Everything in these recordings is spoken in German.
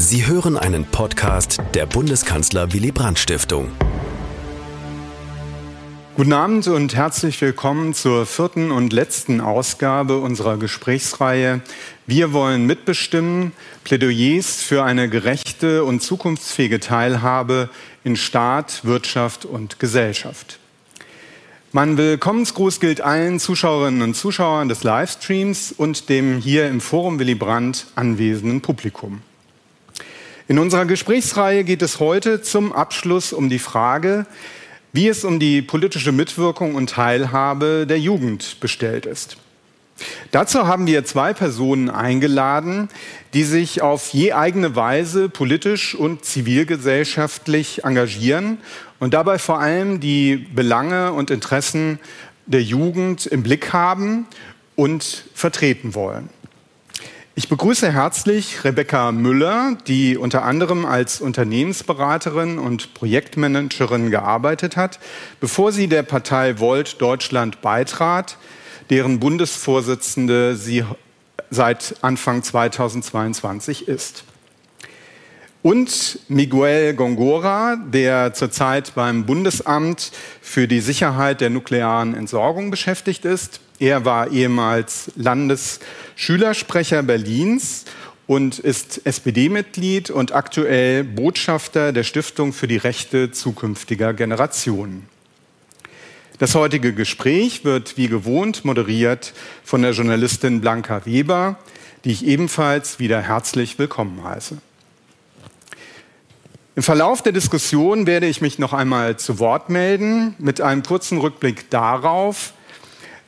Sie hören einen Podcast der Bundeskanzler Willy Brandt Stiftung. Guten Abend und herzlich willkommen zur vierten und letzten Ausgabe unserer Gesprächsreihe Wir wollen mitbestimmen, Plädoyers für eine gerechte und zukunftsfähige Teilhabe in Staat, Wirtschaft und Gesellschaft. Mein Willkommensgruß gilt allen Zuschauerinnen und Zuschauern des Livestreams und dem hier im Forum Willy Brandt anwesenden Publikum. In unserer Gesprächsreihe geht es heute zum Abschluss um die Frage, wie es um die politische Mitwirkung und Teilhabe der Jugend bestellt ist. Dazu haben wir zwei Personen eingeladen, die sich auf je eigene Weise politisch und zivilgesellschaftlich engagieren und dabei vor allem die Belange und Interessen der Jugend im Blick haben und vertreten wollen. Ich begrüße herzlich Rebecca Müller, die unter anderem als Unternehmensberaterin und Projektmanagerin gearbeitet hat, bevor sie der Partei Volt Deutschland beitrat, deren Bundesvorsitzende sie seit Anfang 2022 ist. Und Miguel Gongora, der zurzeit beim Bundesamt für die Sicherheit der nuklearen Entsorgung beschäftigt ist. Er war ehemals Landesschülersprecher Berlins und ist SPD-Mitglied und aktuell Botschafter der Stiftung für die Rechte zukünftiger Generationen. Das heutige Gespräch wird wie gewohnt moderiert von der Journalistin Blanca Weber, die ich ebenfalls wieder herzlich willkommen heiße. Im Verlauf der Diskussion werde ich mich noch einmal zu Wort melden mit einem kurzen Rückblick darauf,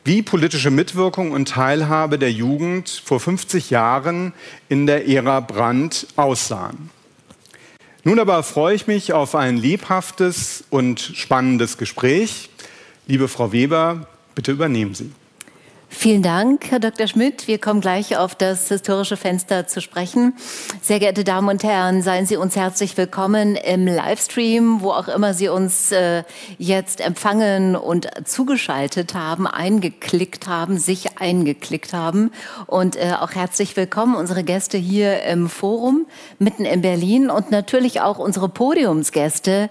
wie politische Mitwirkung und Teilhabe der Jugend vor 50 Jahren in der Ära Brandt aussahen. Nun aber freue ich mich auf ein lebhaftes und spannendes Gespräch. Liebe Frau Weber, bitte übernehmen Sie. Vielen Dank, Herr Dr. Schmidt. Wir kommen gleich auf das historische Fenster zu sprechen. Sehr geehrte Damen und Herren, seien Sie uns herzlich willkommen im Livestream, wo auch immer Sie uns äh, jetzt empfangen und zugeschaltet haben, eingeklickt haben, sich eingeklickt haben. Und äh, auch herzlich willkommen unsere Gäste hier im Forum mitten in Berlin und natürlich auch unsere Podiumsgäste.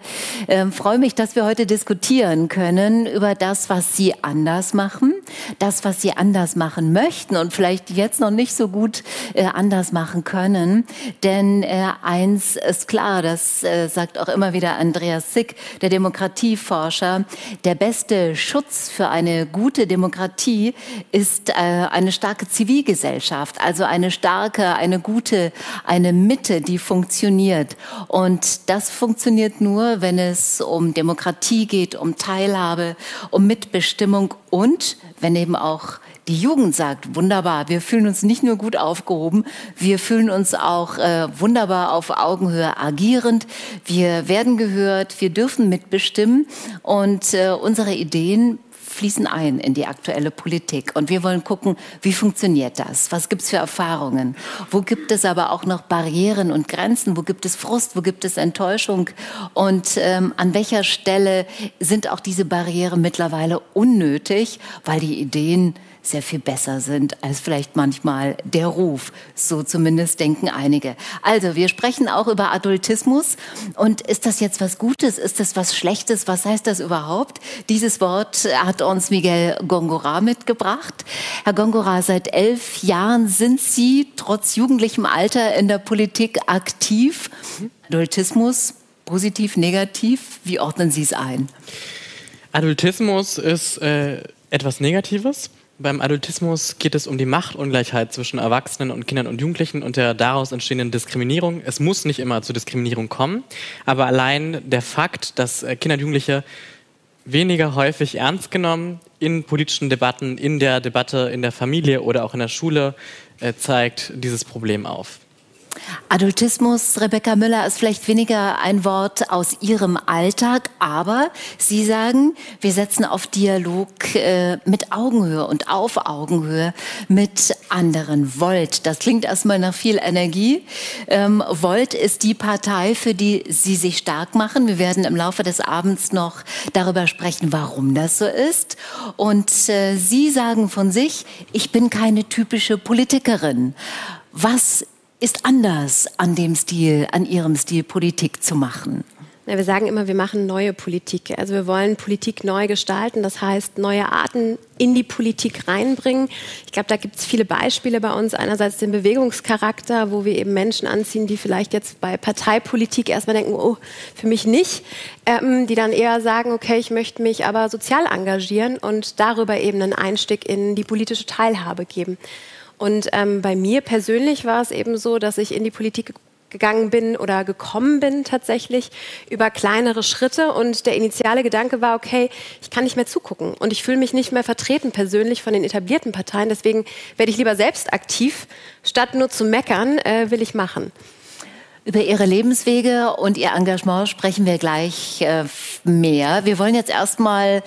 Ähm, freue mich, dass wir heute diskutieren können über das, was Sie anders machen, das, was Sie sie anders machen möchten und vielleicht jetzt noch nicht so gut äh, anders machen können. Denn äh, eins ist klar, das äh, sagt auch immer wieder Andreas Sick, der Demokratieforscher, der beste Schutz für eine gute Demokratie ist äh, eine starke Zivilgesellschaft, also eine starke, eine gute, eine Mitte, die funktioniert. Und das funktioniert nur, wenn es um Demokratie geht, um Teilhabe, um Mitbestimmung und wenn eben auch die Jugend sagt, wunderbar, wir fühlen uns nicht nur gut aufgehoben, wir fühlen uns auch äh, wunderbar auf Augenhöhe agierend, wir werden gehört, wir dürfen mitbestimmen und äh, unsere Ideen fließen ein in die aktuelle Politik. Und wir wollen gucken, wie funktioniert das? Was gibt es für Erfahrungen? Wo gibt es aber auch noch Barrieren und Grenzen? Wo gibt es Frust? Wo gibt es Enttäuschung? Und ähm, an welcher Stelle sind auch diese Barrieren mittlerweile unnötig, weil die Ideen sehr viel besser sind als vielleicht manchmal der Ruf. So zumindest denken einige. Also, wir sprechen auch über Adultismus. Und ist das jetzt was Gutes? Ist das was Schlechtes? Was heißt das überhaupt? Dieses Wort hat uns Miguel Gongora mitgebracht. Herr Gongora, seit elf Jahren sind Sie trotz jugendlichem Alter in der Politik aktiv. Adultismus, positiv, negativ, wie ordnen Sie es ein? Adultismus ist äh, etwas Negatives. Beim Adultismus geht es um die Machtungleichheit zwischen Erwachsenen und Kindern und Jugendlichen und der daraus entstehenden Diskriminierung. Es muss nicht immer zu Diskriminierung kommen, aber allein der Fakt, dass äh, Kinder und Jugendliche weniger häufig ernst genommen in politischen Debatten, in der Debatte in der Familie oder auch in der Schule, äh, zeigt dieses Problem auf. Adultismus, Rebecca Müller, ist vielleicht weniger ein Wort aus Ihrem Alltag, aber Sie sagen, wir setzen auf Dialog äh, mit Augenhöhe und auf Augenhöhe mit anderen. Volt, das klingt erstmal nach viel Energie. Ähm, Volt ist die Partei, für die Sie sich stark machen. Wir werden im Laufe des Abends noch darüber sprechen, warum das so ist. Und äh, Sie sagen von sich, ich bin keine typische Politikerin. Was ist anders an dem Stil, an Ihrem Stil Politik zu machen? Ja, wir sagen immer, wir machen neue Politik. Also wir wollen Politik neu gestalten, das heißt neue Arten in die Politik reinbringen. Ich glaube, da gibt es viele Beispiele bei uns. Einerseits den Bewegungscharakter, wo wir eben Menschen anziehen, die vielleicht jetzt bei Parteipolitik erstmal denken, oh, für mich nicht, ähm, die dann eher sagen, okay, ich möchte mich aber sozial engagieren und darüber eben einen Einstieg in die politische Teilhabe geben. Und ähm, bei mir persönlich war es eben so, dass ich in die Politik gegangen bin oder gekommen bin tatsächlich über kleinere Schritte und der initiale Gedanke war, okay, ich kann nicht mehr zugucken und ich fühle mich nicht mehr vertreten persönlich von den etablierten Parteien, deswegen werde ich lieber selbst aktiv, statt nur zu meckern, äh, will ich machen. Über Ihre Lebenswege und Ihr Engagement sprechen wir gleich äh, mehr. Wir wollen jetzt erstmal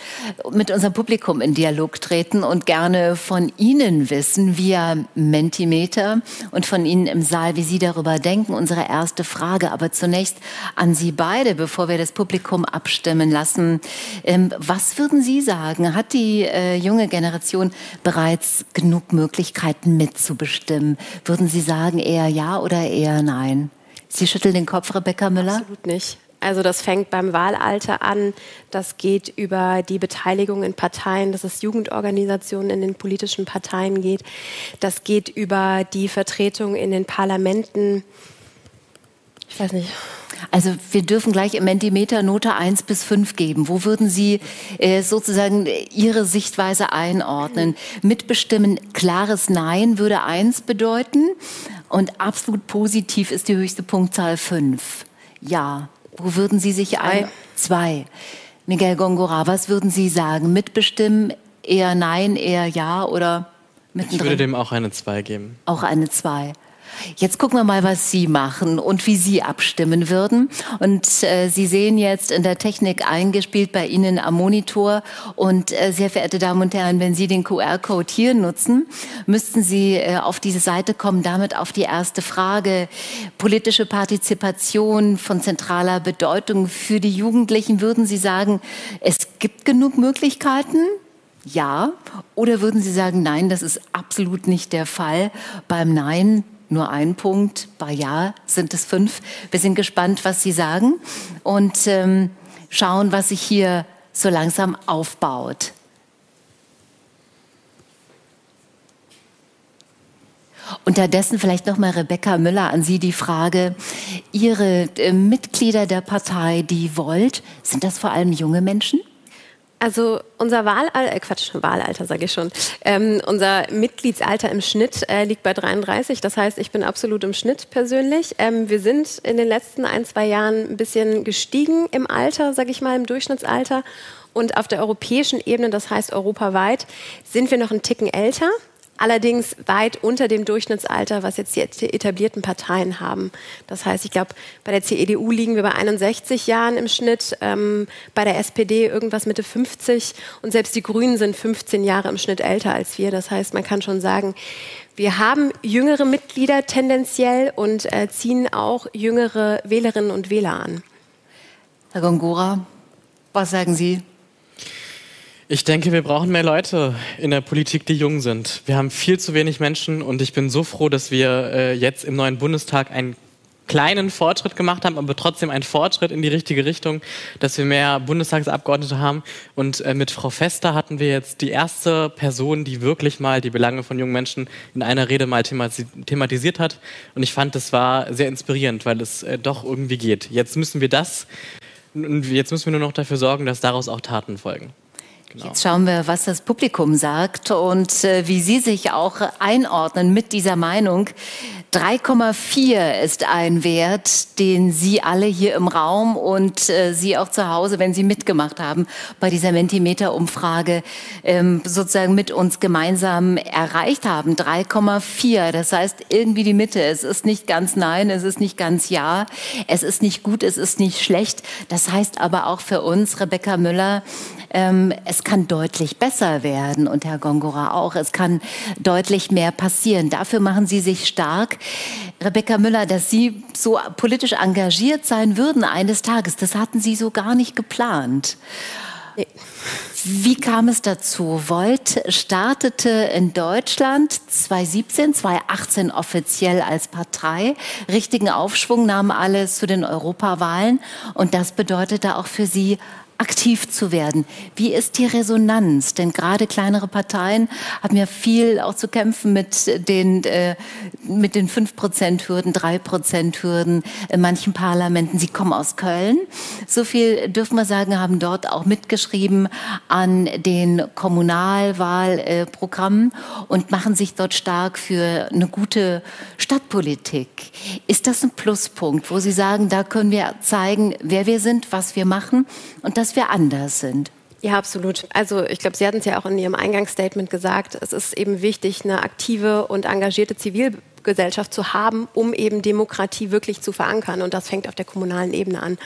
mit unserem Publikum in Dialog treten und gerne von Ihnen wissen, via Mentimeter und von Ihnen im Saal, wie Sie darüber denken. Unsere erste Frage aber zunächst an Sie beide, bevor wir das Publikum abstimmen lassen. Ähm, was würden Sie sagen? Hat die äh, junge Generation bereits genug Möglichkeiten mitzubestimmen? Würden Sie sagen eher ja oder eher nein? Sie schütteln den Kopf, Rebecca Müller? Absolut nicht. Also das fängt beim Wahlalter an, das geht über die Beteiligung in Parteien, dass es Jugendorganisationen in den politischen Parteien geht, das geht über die Vertretung in den Parlamenten. Ich weiß nicht. Also wir dürfen gleich im Mentimeter Note 1 bis 5 geben. Wo würden Sie äh, sozusagen Ihre Sichtweise einordnen? Mitbestimmen, klares Nein würde 1 bedeuten und absolut positiv ist die höchste Punktzahl 5. Ja. Wo würden Sie sich ein? Zwei. Miguel Gongora, was würden Sie sagen? Mitbestimmen, eher Nein, eher Ja oder mittendrin? Ich würde dem auch eine 2 geben. Auch eine 2. Jetzt gucken wir mal, was Sie machen und wie Sie abstimmen würden. Und äh, Sie sehen jetzt in der Technik eingespielt bei Ihnen am Monitor. Und äh, sehr verehrte Damen und Herren, wenn Sie den QR-Code hier nutzen, müssten Sie äh, auf diese Seite kommen, damit auf die erste Frage. Politische Partizipation von zentraler Bedeutung für die Jugendlichen. Würden Sie sagen, es gibt genug Möglichkeiten? Ja. Oder würden Sie sagen, nein, das ist absolut nicht der Fall? Beim Nein nur ein Punkt, bei Ja sind es fünf. Wir sind gespannt, was Sie sagen und ähm, schauen, was sich hier so langsam aufbaut. Unterdessen vielleicht noch mal Rebecca Müller an Sie die Frage: Ihre äh, Mitglieder der Partei, die Volt, sind das vor allem junge Menschen? Also unser Wahlalter, äh Quatsch, Wahlalter sage ich schon, ähm, unser Mitgliedsalter im Schnitt äh, liegt bei 33. Das heißt, ich bin absolut im Schnitt persönlich. Ähm, wir sind in den letzten ein, zwei Jahren ein bisschen gestiegen im Alter, sage ich mal, im Durchschnittsalter. Und auf der europäischen Ebene, das heißt europaweit, sind wir noch einen Ticken älter allerdings weit unter dem Durchschnittsalter, was jetzt die etablierten Parteien haben. Das heißt, ich glaube, bei der CDU liegen wir bei 61 Jahren im Schnitt, ähm, bei der SPD irgendwas Mitte 50 und selbst die Grünen sind 15 Jahre im Schnitt älter als wir. Das heißt, man kann schon sagen, wir haben jüngere Mitglieder tendenziell und äh, ziehen auch jüngere Wählerinnen und Wähler an. Herr Gongora, was sagen Sie? Ich denke, wir brauchen mehr Leute in der Politik, die jung sind. Wir haben viel zu wenig Menschen und ich bin so froh, dass wir äh, jetzt im neuen Bundestag einen kleinen Fortschritt gemacht haben, aber trotzdem einen Fortschritt in die richtige Richtung, dass wir mehr Bundestagsabgeordnete haben. Und äh, mit Frau Fester hatten wir jetzt die erste Person, die wirklich mal die Belange von jungen Menschen in einer Rede mal thematisiert hat. Und ich fand, das war sehr inspirierend, weil es äh, doch irgendwie geht. Jetzt müssen wir das, jetzt müssen wir nur noch dafür sorgen, dass daraus auch Taten folgen. Genau. Jetzt schauen wir, was das Publikum sagt und äh, wie Sie sich auch einordnen mit dieser Meinung. 3,4 ist ein Wert, den Sie alle hier im Raum und äh, Sie auch zu Hause, wenn Sie mitgemacht haben, bei dieser Mentimeter-Umfrage ähm, sozusagen mit uns gemeinsam erreicht haben. 3,4, das heißt irgendwie die Mitte. Es ist nicht ganz Nein, es ist nicht ganz Ja, es ist nicht gut, es ist nicht schlecht. Das heißt aber auch für uns, Rebecca Müller, ähm, es kann deutlich besser werden und Herr Gongora auch. Es kann deutlich mehr passieren. Dafür machen Sie sich stark. Rebecca Müller, dass Sie so politisch engagiert sein würden eines Tages, das hatten Sie so gar nicht geplant. Nee. Wie kam es dazu? Volt startete in Deutschland 2017, 2018 offiziell als Partei. Richtigen Aufschwung nahmen alle zu den Europawahlen. Und das bedeutete auch für Sie aktiv zu werden. Wie ist die Resonanz? Denn gerade kleinere Parteien haben ja viel auch zu kämpfen mit den, äh, mit den 5%-Hürden, 3%-Hürden in manchen Parlamenten. Sie kommen aus Köln. So viel dürfen wir sagen, haben dort auch mitgeschrieben an den Kommunalwahlprogrammen und machen sich dort stark für eine gute Stadtpolitik. Ist das ein Pluspunkt, wo Sie sagen, da können wir zeigen, wer wir sind, was wir machen und dass wir anders sind. Ja, absolut. Also ich glaube, Sie hatten es ja auch in Ihrem Eingangsstatement gesagt, es ist eben wichtig, eine aktive und engagierte Zivilgesellschaft zu haben, um eben Demokratie wirklich zu verankern. Und das fängt auf der kommunalen Ebene an.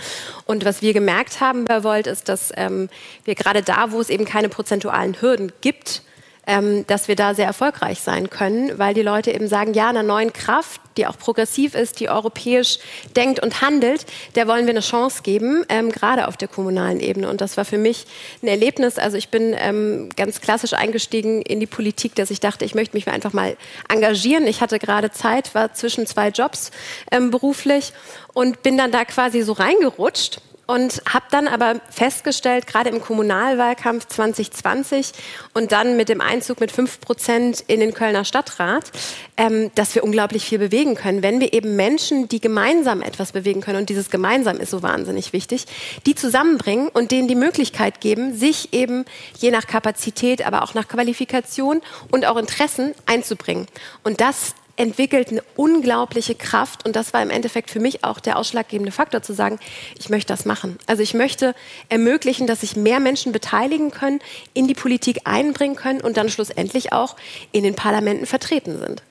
Und was wir gemerkt haben bei Volt ist, dass ähm, wir gerade da, wo es eben keine prozentualen Hürden gibt, ähm, dass wir da sehr erfolgreich sein können, weil die Leute eben sagen, ja, einer neuen Kraft, die auch progressiv ist, die europäisch denkt und handelt, der wollen wir eine Chance geben, ähm, gerade auf der kommunalen Ebene. Und das war für mich ein Erlebnis. Also ich bin ähm, ganz klassisch eingestiegen in die Politik, dass ich dachte, ich möchte mich einfach mal engagieren. Ich hatte gerade Zeit, war zwischen zwei Jobs ähm, beruflich und bin dann da quasi so reingerutscht und habe dann aber festgestellt, gerade im Kommunalwahlkampf 2020 und dann mit dem Einzug mit 5 Prozent in den Kölner Stadtrat, ähm, dass wir unglaublich viel bewegen können. Wenn wir eben Menschen, die gemeinsam etwas bewegen können, und dieses gemeinsam ist so wahnsinnig wichtig, die zusammenbringen und denen die Möglichkeit geben, sich eben je nach Kapazität, aber auch nach Qualifikation und auch Interessen einzubringen. Und das entwickelt eine unglaubliche Kraft und das war im Endeffekt für mich auch der ausschlaggebende Faktor zu sagen, ich möchte das machen. Also ich möchte ermöglichen, dass sich mehr Menschen beteiligen können, in die Politik einbringen können und dann schlussendlich auch in den Parlamenten vertreten sind.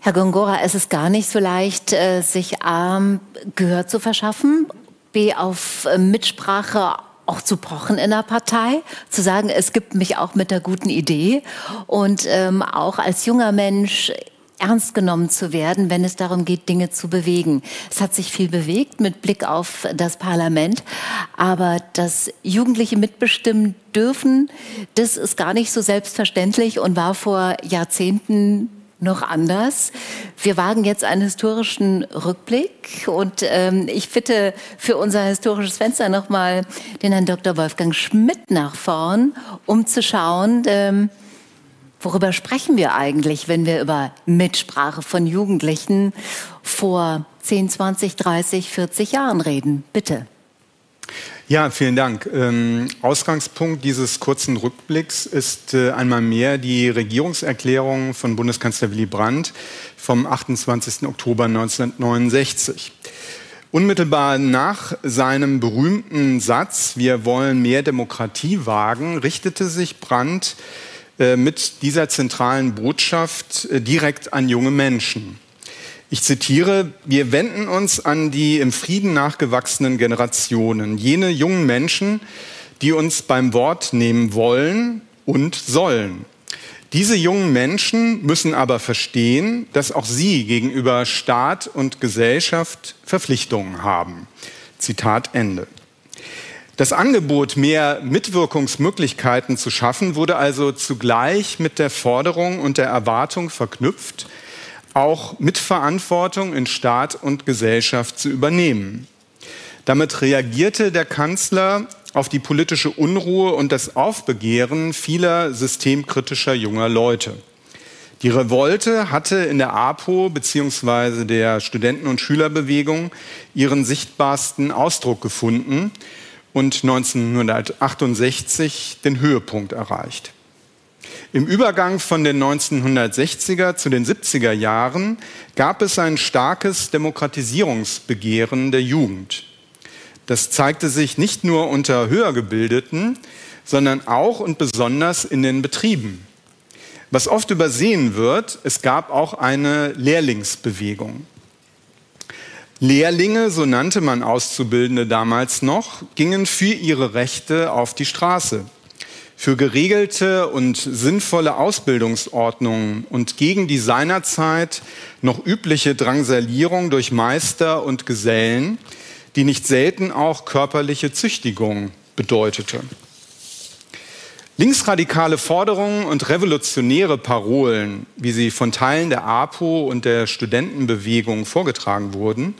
Herr Gongora, es ist gar nicht so leicht, äh, sich A, Gehör zu verschaffen, B, auf äh, Mitsprache auch zu pochen in der Partei, zu sagen, es gibt mich auch mit der guten Idee und ähm, auch als junger Mensch ernst genommen zu werden, wenn es darum geht, Dinge zu bewegen. Es hat sich viel bewegt mit Blick auf das Parlament, aber das Jugendliche mitbestimmen dürfen, das ist gar nicht so selbstverständlich und war vor Jahrzehnten noch anders. Wir wagen jetzt einen historischen Rückblick und ähm, ich bitte für unser historisches Fenster nochmal den Herrn Dr. Wolfgang Schmidt nach vorn, um zu schauen, ähm, Worüber sprechen wir eigentlich, wenn wir über Mitsprache von Jugendlichen vor 10, 20, 30, 40 Jahren reden? Bitte. Ja, vielen Dank. Ähm, Ausgangspunkt dieses kurzen Rückblicks ist äh, einmal mehr die Regierungserklärung von Bundeskanzler Willy Brandt vom 28. Oktober 1969. Unmittelbar nach seinem berühmten Satz, wir wollen mehr Demokratie wagen, richtete sich Brandt mit dieser zentralen Botschaft äh, direkt an junge Menschen. Ich zitiere, wir wenden uns an die im Frieden nachgewachsenen Generationen, jene jungen Menschen, die uns beim Wort nehmen wollen und sollen. Diese jungen Menschen müssen aber verstehen, dass auch sie gegenüber Staat und Gesellschaft Verpflichtungen haben. Zitat Ende. Das Angebot, mehr Mitwirkungsmöglichkeiten zu schaffen, wurde also zugleich mit der Forderung und der Erwartung verknüpft, auch Mitverantwortung in Staat und Gesellschaft zu übernehmen. Damit reagierte der Kanzler auf die politische Unruhe und das Aufbegehren vieler systemkritischer junger Leute. Die Revolte hatte in der APO bzw. der Studenten- und Schülerbewegung ihren sichtbarsten Ausdruck gefunden und 1968 den Höhepunkt erreicht. Im Übergang von den 1960er zu den 70er Jahren gab es ein starkes Demokratisierungsbegehren der Jugend. Das zeigte sich nicht nur unter Höhergebildeten, sondern auch und besonders in den Betrieben. Was oft übersehen wird, es gab auch eine Lehrlingsbewegung. Lehrlinge, so nannte man Auszubildende damals noch, gingen für ihre Rechte auf die Straße. Für geregelte und sinnvolle Ausbildungsordnungen und gegen die seinerzeit noch übliche Drangsalierung durch Meister und Gesellen, die nicht selten auch körperliche Züchtigung bedeutete. Linksradikale Forderungen und revolutionäre Parolen, wie sie von Teilen der APO und der Studentenbewegung vorgetragen wurden,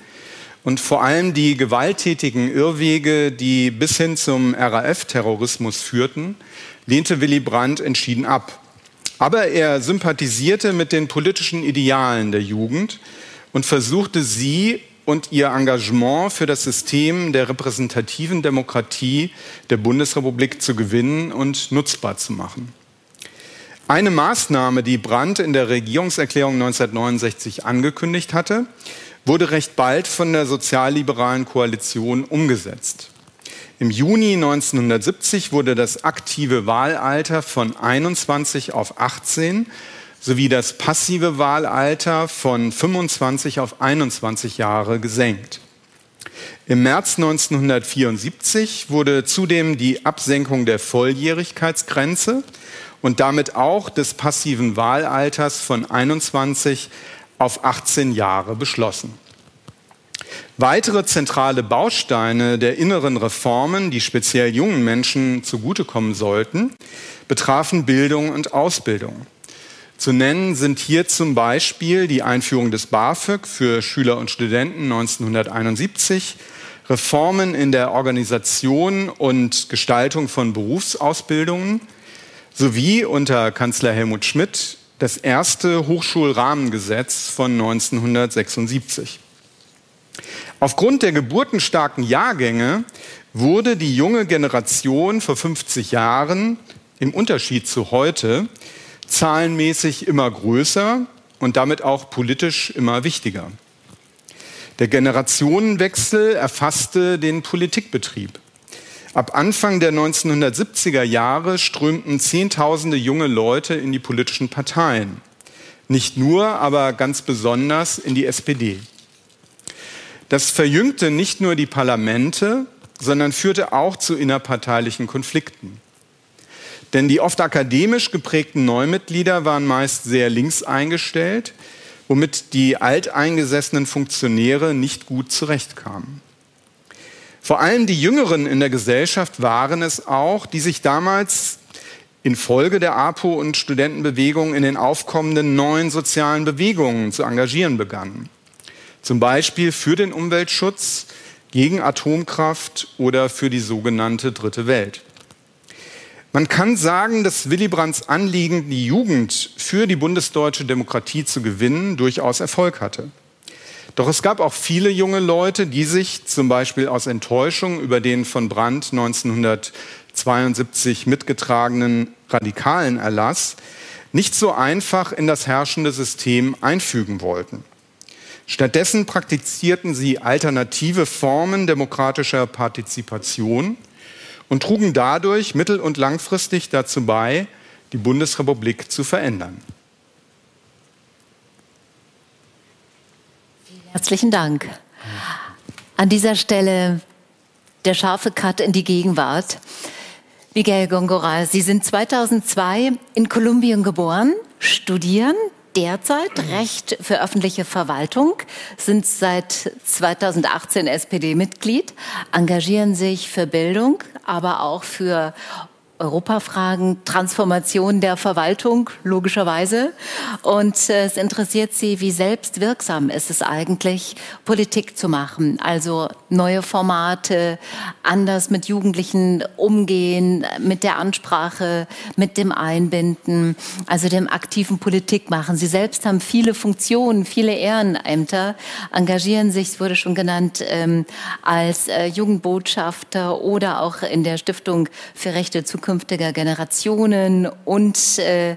und vor allem die gewalttätigen Irrwege, die bis hin zum RAF-Terrorismus führten, lehnte Willy Brandt entschieden ab. Aber er sympathisierte mit den politischen Idealen der Jugend und versuchte sie und ihr Engagement für das System der repräsentativen Demokratie der Bundesrepublik zu gewinnen und nutzbar zu machen. Eine Maßnahme, die Brandt in der Regierungserklärung 1969 angekündigt hatte, wurde recht bald von der sozialliberalen Koalition umgesetzt. Im Juni 1970 wurde das aktive Wahlalter von 21 auf 18 sowie das passive Wahlalter von 25 auf 21 Jahre gesenkt. Im März 1974 wurde zudem die Absenkung der Volljährigkeitsgrenze und damit auch des passiven Wahlalters von 21 auf 18 Jahre beschlossen. Weitere zentrale Bausteine der inneren Reformen, die speziell jungen Menschen zugutekommen sollten, betrafen Bildung und Ausbildung. Zu nennen sind hier zum Beispiel die Einführung des BAföG für Schüler und Studenten 1971, Reformen in der Organisation und Gestaltung von Berufsausbildungen sowie unter Kanzler Helmut Schmidt das erste Hochschulrahmengesetz von 1976. Aufgrund der geburtenstarken Jahrgänge wurde die junge Generation vor 50 Jahren im Unterschied zu heute zahlenmäßig immer größer und damit auch politisch immer wichtiger. Der Generationenwechsel erfasste den Politikbetrieb. Ab Anfang der 1970er Jahre strömten Zehntausende junge Leute in die politischen Parteien. Nicht nur, aber ganz besonders in die SPD. Das verjüngte nicht nur die Parlamente, sondern führte auch zu innerparteilichen Konflikten. Denn die oft akademisch geprägten Neumitglieder waren meist sehr links eingestellt, womit die alteingesessenen Funktionäre nicht gut zurechtkamen. Vor allem die Jüngeren in der Gesellschaft waren es auch, die sich damals infolge der APO und Studentenbewegung in den aufkommenden neuen sozialen Bewegungen zu engagieren begannen. Zum Beispiel für den Umweltschutz, gegen Atomkraft oder für die sogenannte Dritte Welt. Man kann sagen, dass Willy Brandts Anliegen, die Jugend für die bundesdeutsche Demokratie zu gewinnen, durchaus Erfolg hatte. Doch es gab auch viele junge Leute, die sich zum Beispiel aus Enttäuschung über den von Brandt 1972 mitgetragenen radikalen Erlass nicht so einfach in das herrschende System einfügen wollten. Stattdessen praktizierten sie alternative Formen demokratischer Partizipation und trugen dadurch mittel- und langfristig dazu bei, die Bundesrepublik zu verändern. Herzlichen Dank. An dieser Stelle der scharfe Cut in die Gegenwart. Miguel Gongora, Sie sind 2002 in Kolumbien geboren, studieren derzeit Recht für öffentliche Verwaltung, sind seit 2018 SPD-Mitglied, engagieren sich für Bildung, aber auch für Europafragen, Transformation der Verwaltung, logischerweise. Und äh, es interessiert Sie, wie selbstwirksam ist es eigentlich, Politik zu machen. Also neue Formate, anders mit Jugendlichen umgehen, mit der Ansprache, mit dem Einbinden, also dem aktiven Politik machen. Sie selbst haben viele Funktionen, viele Ehrenämter, engagieren sich, es wurde schon genannt, ähm, als äh, Jugendbotschafter oder auch in der Stiftung für Rechte Zukunft zukünftiger Generationen und äh,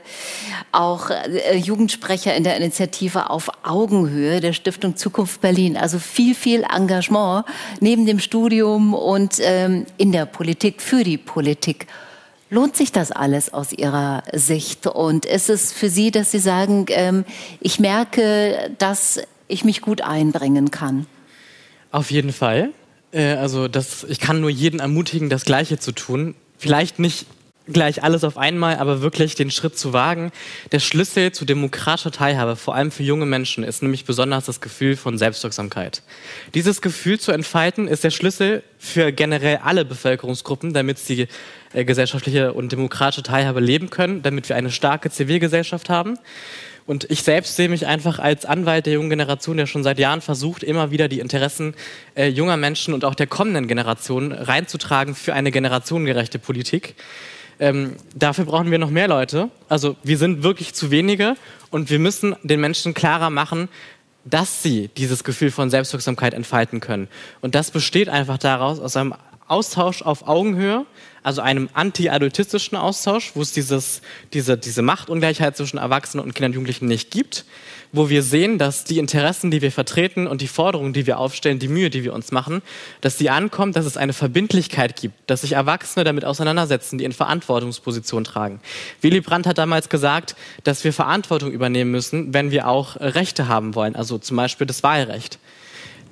auch äh, Jugendsprecher in der Initiative auf Augenhöhe der Stiftung Zukunft Berlin. Also viel, viel Engagement neben dem Studium und ähm, in der Politik für die Politik. Lohnt sich das alles aus Ihrer Sicht? Und ist es für Sie, dass Sie sagen, ähm, ich merke, dass ich mich gut einbringen kann? Auf jeden Fall. Äh, also das, ich kann nur jeden ermutigen, das Gleiche zu tun vielleicht nicht gleich alles auf einmal, aber wirklich den Schritt zu wagen. Der Schlüssel zu demokratischer Teilhabe, vor allem für junge Menschen, ist nämlich besonders das Gefühl von Selbstwirksamkeit. Dieses Gefühl zu entfalten, ist der Schlüssel für generell alle Bevölkerungsgruppen, damit sie äh, gesellschaftliche und demokratische Teilhabe leben können, damit wir eine starke Zivilgesellschaft haben. Und ich selbst sehe mich einfach als Anwalt der jungen Generation, der schon seit Jahren versucht, immer wieder die Interessen äh, junger Menschen und auch der kommenden Generation reinzutragen für eine generationengerechte Politik. Ähm, dafür brauchen wir noch mehr Leute. Also wir sind wirklich zu wenige und wir müssen den Menschen klarer machen, dass sie dieses Gefühl von Selbstwirksamkeit entfalten können. Und das besteht einfach daraus, aus einem Austausch auf Augenhöhe, also einem anti-adultistischen Austausch, wo es dieses, diese, diese Machtungleichheit zwischen Erwachsenen und Kindern und Jugendlichen nicht gibt, wo wir sehen, dass die Interessen, die wir vertreten und die Forderungen, die wir aufstellen, die Mühe, die wir uns machen, dass die ankommt, dass es eine Verbindlichkeit gibt, dass sich Erwachsene damit auseinandersetzen, die in Verantwortungsposition tragen. Willy Brandt hat damals gesagt, dass wir Verantwortung übernehmen müssen, wenn wir auch Rechte haben wollen, also zum Beispiel das Wahlrecht.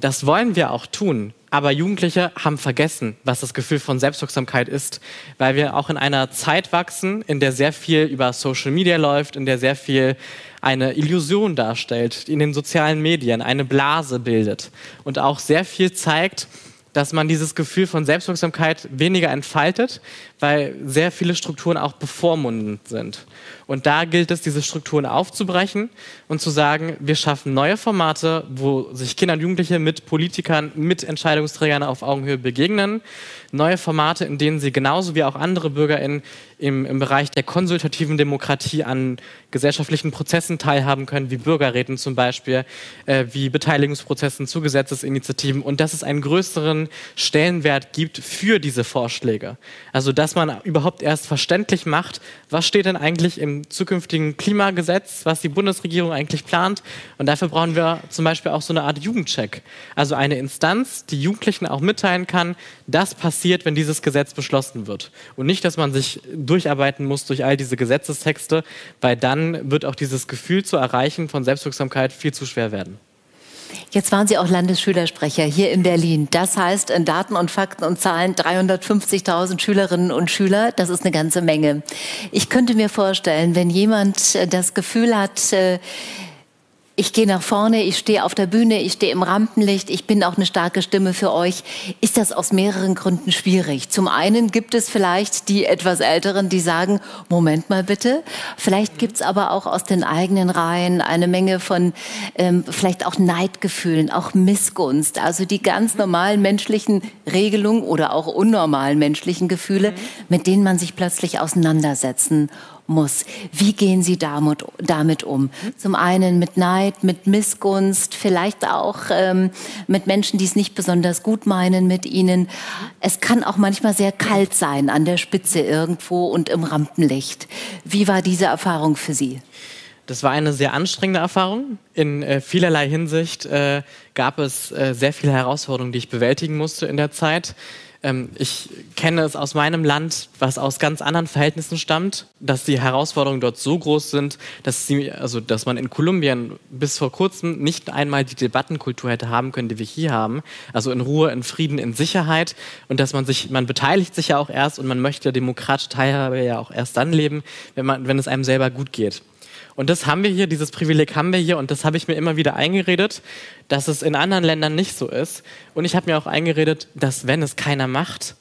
Das wollen wir auch tun. Aber Jugendliche haben vergessen, was das Gefühl von Selbstwirksamkeit ist, weil wir auch in einer Zeit wachsen, in der sehr viel über Social Media läuft, in der sehr viel eine Illusion darstellt, in den sozialen Medien eine Blase bildet und auch sehr viel zeigt, dass man dieses Gefühl von Selbstwirksamkeit weniger entfaltet, weil sehr viele Strukturen auch bevormundend sind. Und da gilt es, diese Strukturen aufzubrechen und zu sagen, wir schaffen neue Formate, wo sich Kinder und Jugendliche mit Politikern, mit Entscheidungsträgern auf Augenhöhe begegnen. Neue Formate, in denen sie genauso wie auch andere BürgerInnen im, im Bereich der konsultativen Demokratie an gesellschaftlichen Prozessen teilhaben können, wie Bürgerräten zum Beispiel, äh, wie Beteiligungsprozessen zu Gesetzesinitiativen und dass es einen größeren Stellenwert gibt für diese Vorschläge. Also dass man überhaupt erst verständlich macht, was steht denn eigentlich im zukünftigen Klimagesetz, was die Bundesregierung eigentlich plant. Und dafür brauchen wir zum Beispiel auch so eine Art Jugendcheck. Also eine Instanz, die Jugendlichen auch mitteilen kann, das passiert, wenn dieses Gesetz beschlossen wird. Und nicht, dass man sich durcharbeiten muss durch all diese Gesetzestexte, weil dann wird auch dieses Gefühl zu erreichen von Selbstwirksamkeit viel zu schwer werden. Jetzt waren Sie auch Landesschülersprecher hier in Berlin. Das heißt, in Daten und Fakten und Zahlen 350.000 Schülerinnen und Schüler, das ist eine ganze Menge. Ich könnte mir vorstellen, wenn jemand das Gefühl hat, äh, ich gehe nach vorne, ich stehe auf der Bühne, ich stehe im Rampenlicht, ich bin auch eine starke Stimme für euch, ist das aus mehreren Gründen schwierig. Zum einen gibt es vielleicht die etwas Älteren, die sagen, Moment mal bitte. Vielleicht gibt es aber auch aus den eigenen Reihen eine Menge von ähm, vielleicht auch Neidgefühlen, auch Missgunst, also die ganz normalen menschlichen Regelungen oder auch unnormalen menschlichen Gefühle, mhm. mit denen man sich plötzlich auseinandersetzen muss. Wie gehen Sie damit, damit um? Zum einen mit Neid, mit Missgunst, vielleicht auch ähm, mit Menschen, die es nicht besonders gut meinen mit Ihnen. Es kann auch manchmal sehr kalt sein an der Spitze irgendwo und im Rampenlicht. Wie war diese Erfahrung für Sie? Das war eine sehr anstrengende Erfahrung. In äh, vielerlei Hinsicht äh, gab es äh, sehr viele Herausforderungen, die ich bewältigen musste in der Zeit. Ähm, ich kenne es aus meinem Land, was aus ganz anderen Verhältnissen stammt, dass die Herausforderungen dort so groß sind, dass, sie, also, dass man in Kolumbien bis vor kurzem nicht einmal die Debattenkultur hätte haben können, die wir hier haben. Also in Ruhe, in Frieden, in Sicherheit. Und dass man sich, man beteiligt sich ja auch erst und man möchte demokratische Teilhabe ja auch erst dann leben, wenn, man, wenn es einem selber gut geht. Und das haben wir hier, dieses Privileg haben wir hier und das habe ich mir immer wieder eingeredet, dass es in anderen Ländern nicht so ist. Und ich habe mir auch eingeredet, dass wenn es keiner macht,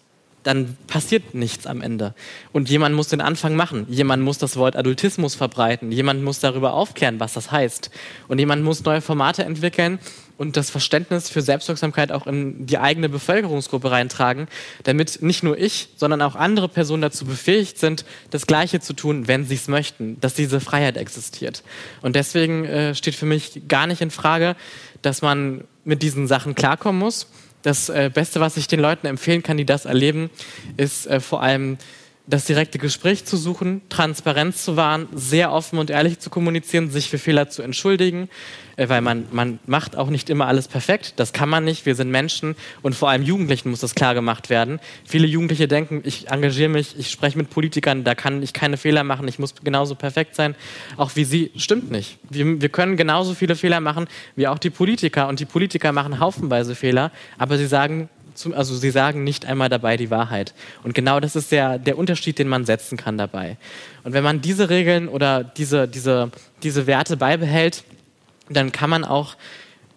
dann passiert nichts am Ende. Und jemand muss den Anfang machen. Jemand muss das Wort Adultismus verbreiten. Jemand muss darüber aufklären, was das heißt. Und jemand muss neue Formate entwickeln und das Verständnis für Selbstwirksamkeit auch in die eigene Bevölkerungsgruppe reintragen, damit nicht nur ich, sondern auch andere Personen dazu befähigt sind, das Gleiche zu tun, wenn sie es möchten, dass diese Freiheit existiert. Und deswegen äh, steht für mich gar nicht in Frage, dass man mit diesen Sachen klarkommen muss. Das äh, Beste, was ich den Leuten empfehlen kann, die das erleben, ist äh, vor allem das direkte Gespräch zu suchen, Transparenz zu wahren, sehr offen und ehrlich zu kommunizieren, sich für Fehler zu entschuldigen, äh, weil man, man macht auch nicht immer alles perfekt. Das kann man nicht. Wir sind Menschen und vor allem Jugendlichen muss das klar gemacht werden. Viele Jugendliche denken, ich engagiere mich, ich spreche mit Politikern, da kann ich keine Fehler machen, ich muss genauso perfekt sein. Auch wie sie, stimmt nicht. Wir, wir können genauso viele Fehler machen wie auch die Politiker und die Politiker machen haufenweise Fehler, aber sie sagen, also sie sagen nicht einmal dabei die Wahrheit. Und genau das ist der, der Unterschied, den man setzen kann dabei. Und wenn man diese Regeln oder diese, diese, diese Werte beibehält, dann kann man auch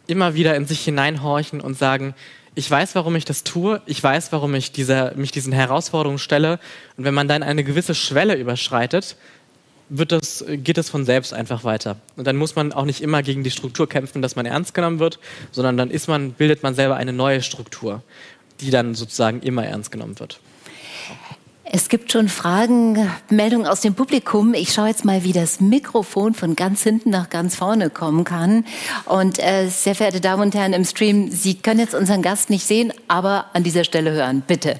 immer wieder in sich hineinhorchen und sagen, ich weiß, warum ich das tue, ich weiß, warum ich dieser, mich diesen Herausforderungen stelle. Und wenn man dann eine gewisse Schwelle überschreitet, wird das, geht es von selbst einfach weiter. Und dann muss man auch nicht immer gegen die Struktur kämpfen, dass man ernst genommen wird, sondern dann ist man, bildet man selber eine neue Struktur, die dann sozusagen immer ernst genommen wird. Es gibt schon Fragen, Meldungen aus dem Publikum. Ich schaue jetzt mal, wie das Mikrofon von ganz hinten nach ganz vorne kommen kann. Und äh, sehr verehrte Damen und Herren im Stream, Sie können jetzt unseren Gast nicht sehen, aber an dieser Stelle hören. Bitte.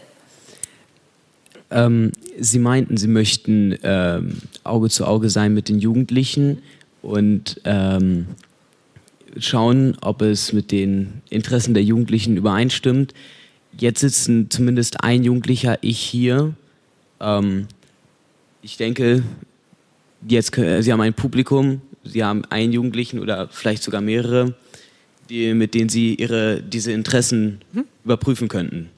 Ähm, Sie meinten, Sie möchten ähm, Auge zu Auge sein mit den Jugendlichen und ähm, schauen, ob es mit den Interessen der Jugendlichen übereinstimmt. Jetzt sitzen zumindest ein Jugendlicher, ich hier ähm, ich denke, jetzt, Sie haben ein Publikum, Sie haben einen Jugendlichen oder vielleicht sogar mehrere, die, mit denen Sie ihre, diese Interessen hm? überprüfen könnten.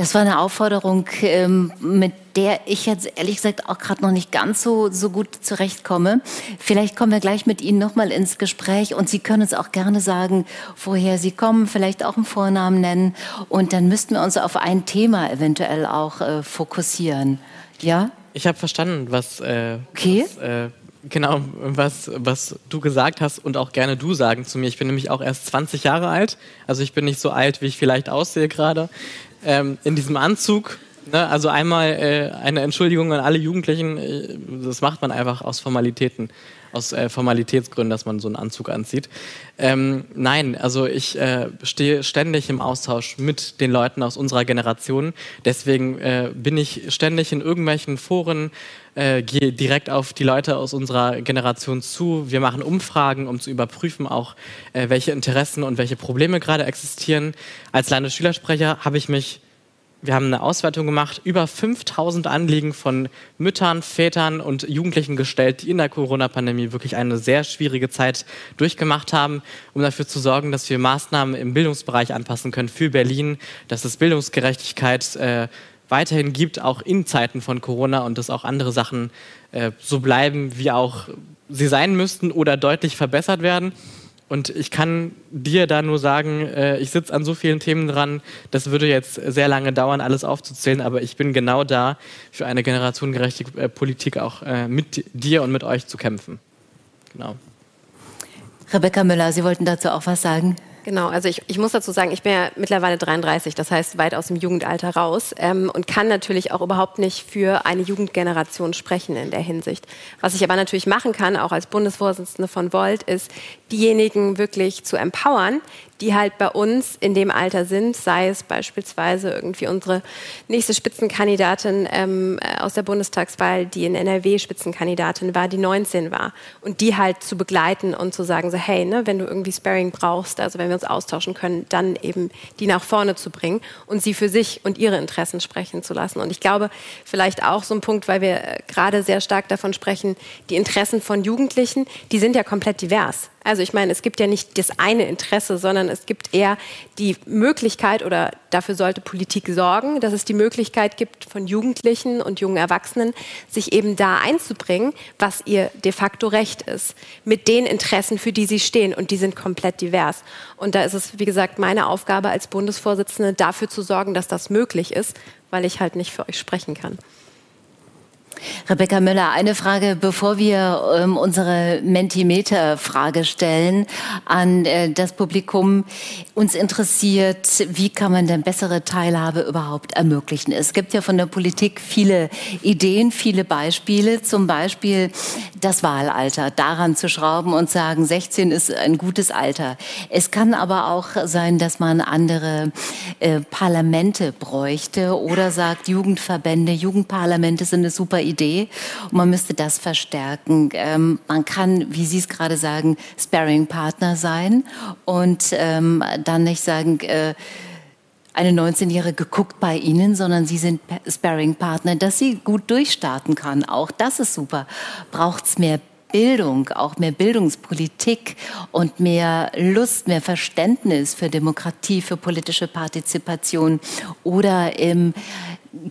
Das war eine Aufforderung, ähm, mit der ich jetzt ehrlich gesagt auch gerade noch nicht ganz so, so gut zurechtkomme. Vielleicht kommen wir gleich mit Ihnen nochmal ins Gespräch und Sie können uns auch gerne sagen, woher Sie kommen, vielleicht auch einen Vornamen nennen. Und dann müssten wir uns auf ein Thema eventuell auch äh, fokussieren. Ja? Ich habe verstanden, was, äh, okay. was äh, genau, was, was du gesagt hast und auch gerne du sagen zu mir. Ich bin nämlich auch erst 20 Jahre alt. Also ich bin nicht so alt, wie ich vielleicht aussehe gerade ähm, in diesem Anzug. Ne? Also einmal äh, eine Entschuldigung an alle Jugendlichen, äh, das macht man einfach aus Formalitäten, aus äh, Formalitätsgründen, dass man so einen Anzug anzieht. Ähm, nein, also ich äh, stehe ständig im Austausch mit den Leuten aus unserer Generation. Deswegen äh, bin ich ständig in irgendwelchen Foren, äh, gehe direkt auf die Leute aus unserer Generation zu. Wir machen Umfragen, um zu überprüfen, auch äh, welche Interessen und welche Probleme gerade existieren. Als Landesschülersprecher habe ich mich wir haben eine Auswertung gemacht, über 5000 Anliegen von Müttern, Vätern und Jugendlichen gestellt, die in der Corona-Pandemie wirklich eine sehr schwierige Zeit durchgemacht haben, um dafür zu sorgen, dass wir Maßnahmen im Bildungsbereich anpassen können für Berlin, dass es Bildungsgerechtigkeit äh, weiterhin gibt, auch in Zeiten von Corona und dass auch andere Sachen äh, so bleiben, wie auch sie sein müssten oder deutlich verbessert werden. Und ich kann dir da nur sagen, äh, ich sitze an so vielen Themen dran, das würde jetzt sehr lange dauern, alles aufzuzählen, aber ich bin genau da, für eine generationengerechte äh, Politik auch äh, mit dir und mit euch zu kämpfen. Genau. Rebecca Müller, Sie wollten dazu auch was sagen? Genau, also ich, ich muss dazu sagen, ich bin ja mittlerweile 33, das heißt weit aus dem Jugendalter raus ähm, und kann natürlich auch überhaupt nicht für eine Jugendgeneration sprechen in der Hinsicht. Was ich aber natürlich machen kann, auch als Bundesvorsitzende von Volt, ist diejenigen wirklich zu empowern, die halt bei uns in dem Alter sind, sei es beispielsweise irgendwie unsere nächste Spitzenkandidatin ähm, äh, aus der Bundestagswahl, die in NRW Spitzenkandidatin war, die 19 war. Und die halt zu begleiten und zu sagen, so hey, ne, wenn du irgendwie Sparring brauchst, also wenn wir uns austauschen können, dann eben die nach vorne zu bringen und sie für sich und ihre Interessen sprechen zu lassen. Und ich glaube, vielleicht auch so ein Punkt, weil wir äh, gerade sehr stark davon sprechen, die Interessen von Jugendlichen, die sind ja komplett divers. Also ich meine, es gibt ja nicht das eine Interesse, sondern es gibt eher die Möglichkeit oder dafür sollte Politik sorgen, dass es die Möglichkeit gibt von Jugendlichen und jungen Erwachsenen, sich eben da einzubringen, was ihr de facto Recht ist, mit den Interessen, für die sie stehen. Und die sind komplett divers. Und da ist es, wie gesagt, meine Aufgabe als Bundesvorsitzende, dafür zu sorgen, dass das möglich ist, weil ich halt nicht für euch sprechen kann. Rebecca Müller, eine Frage, bevor wir ähm, unsere Mentimeter-Frage stellen an äh, das Publikum. Uns interessiert, wie kann man denn bessere Teilhabe überhaupt ermöglichen? Es gibt ja von der Politik viele Ideen, viele Beispiele, zum Beispiel das Wahlalter, daran zu schrauben und sagen, 16 ist ein gutes Alter. Es kann aber auch sein, dass man andere äh, Parlamente bräuchte oder sagt, Jugendverbände, Jugendparlamente sind eine super Idee. Idee und man müsste das verstärken. Ähm, man kann, wie Sie es gerade sagen, Sparring-Partner sein und ähm, dann nicht sagen, äh, eine 19-Jährige guckt bei Ihnen, sondern Sie sind Sparring-Partner, dass sie gut durchstarten kann. Auch das ist super. Braucht es mehr Bildung, auch mehr Bildungspolitik und mehr Lust, mehr Verständnis für Demokratie, für politische Partizipation oder im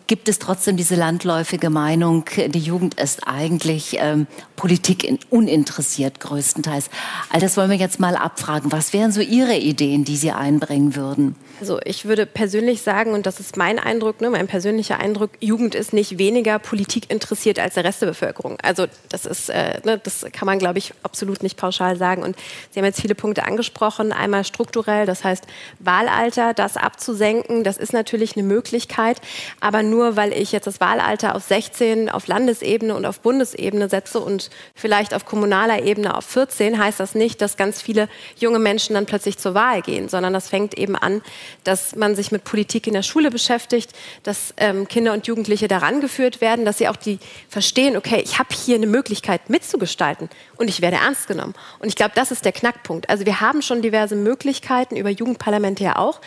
gibt es trotzdem diese landläufige Meinung, die Jugend ist eigentlich ähm, Politik uninteressiert größtenteils. All das wollen wir jetzt mal abfragen. Was wären so Ihre Ideen, die Sie einbringen würden? Also ich würde persönlich sagen, und das ist mein Eindruck, ne, mein persönlicher Eindruck, Jugend ist nicht weniger Politik interessiert als der Rest der Bevölkerung. Also das ist, äh, ne, das kann man, glaube ich, absolut nicht pauschal sagen. Und Sie haben jetzt viele Punkte angesprochen. Einmal strukturell, das heißt Wahlalter, das abzusenken, das ist natürlich eine Möglichkeit. Aber nur weil ich jetzt das Wahlalter auf 16 auf Landesebene und auf Bundesebene setze und vielleicht auf kommunaler Ebene auf 14, heißt das nicht, dass ganz viele junge Menschen dann plötzlich zur Wahl gehen, sondern das fängt eben an, dass man sich mit Politik in der Schule beschäftigt, dass ähm, Kinder und Jugendliche daran geführt werden, dass sie auch die verstehen, okay, ich habe hier eine Möglichkeit mitzugestalten und ich werde ernst genommen. Und ich glaube, das ist der Knackpunkt. Also wir haben schon diverse Möglichkeiten, über Jugendparlamente ja auch,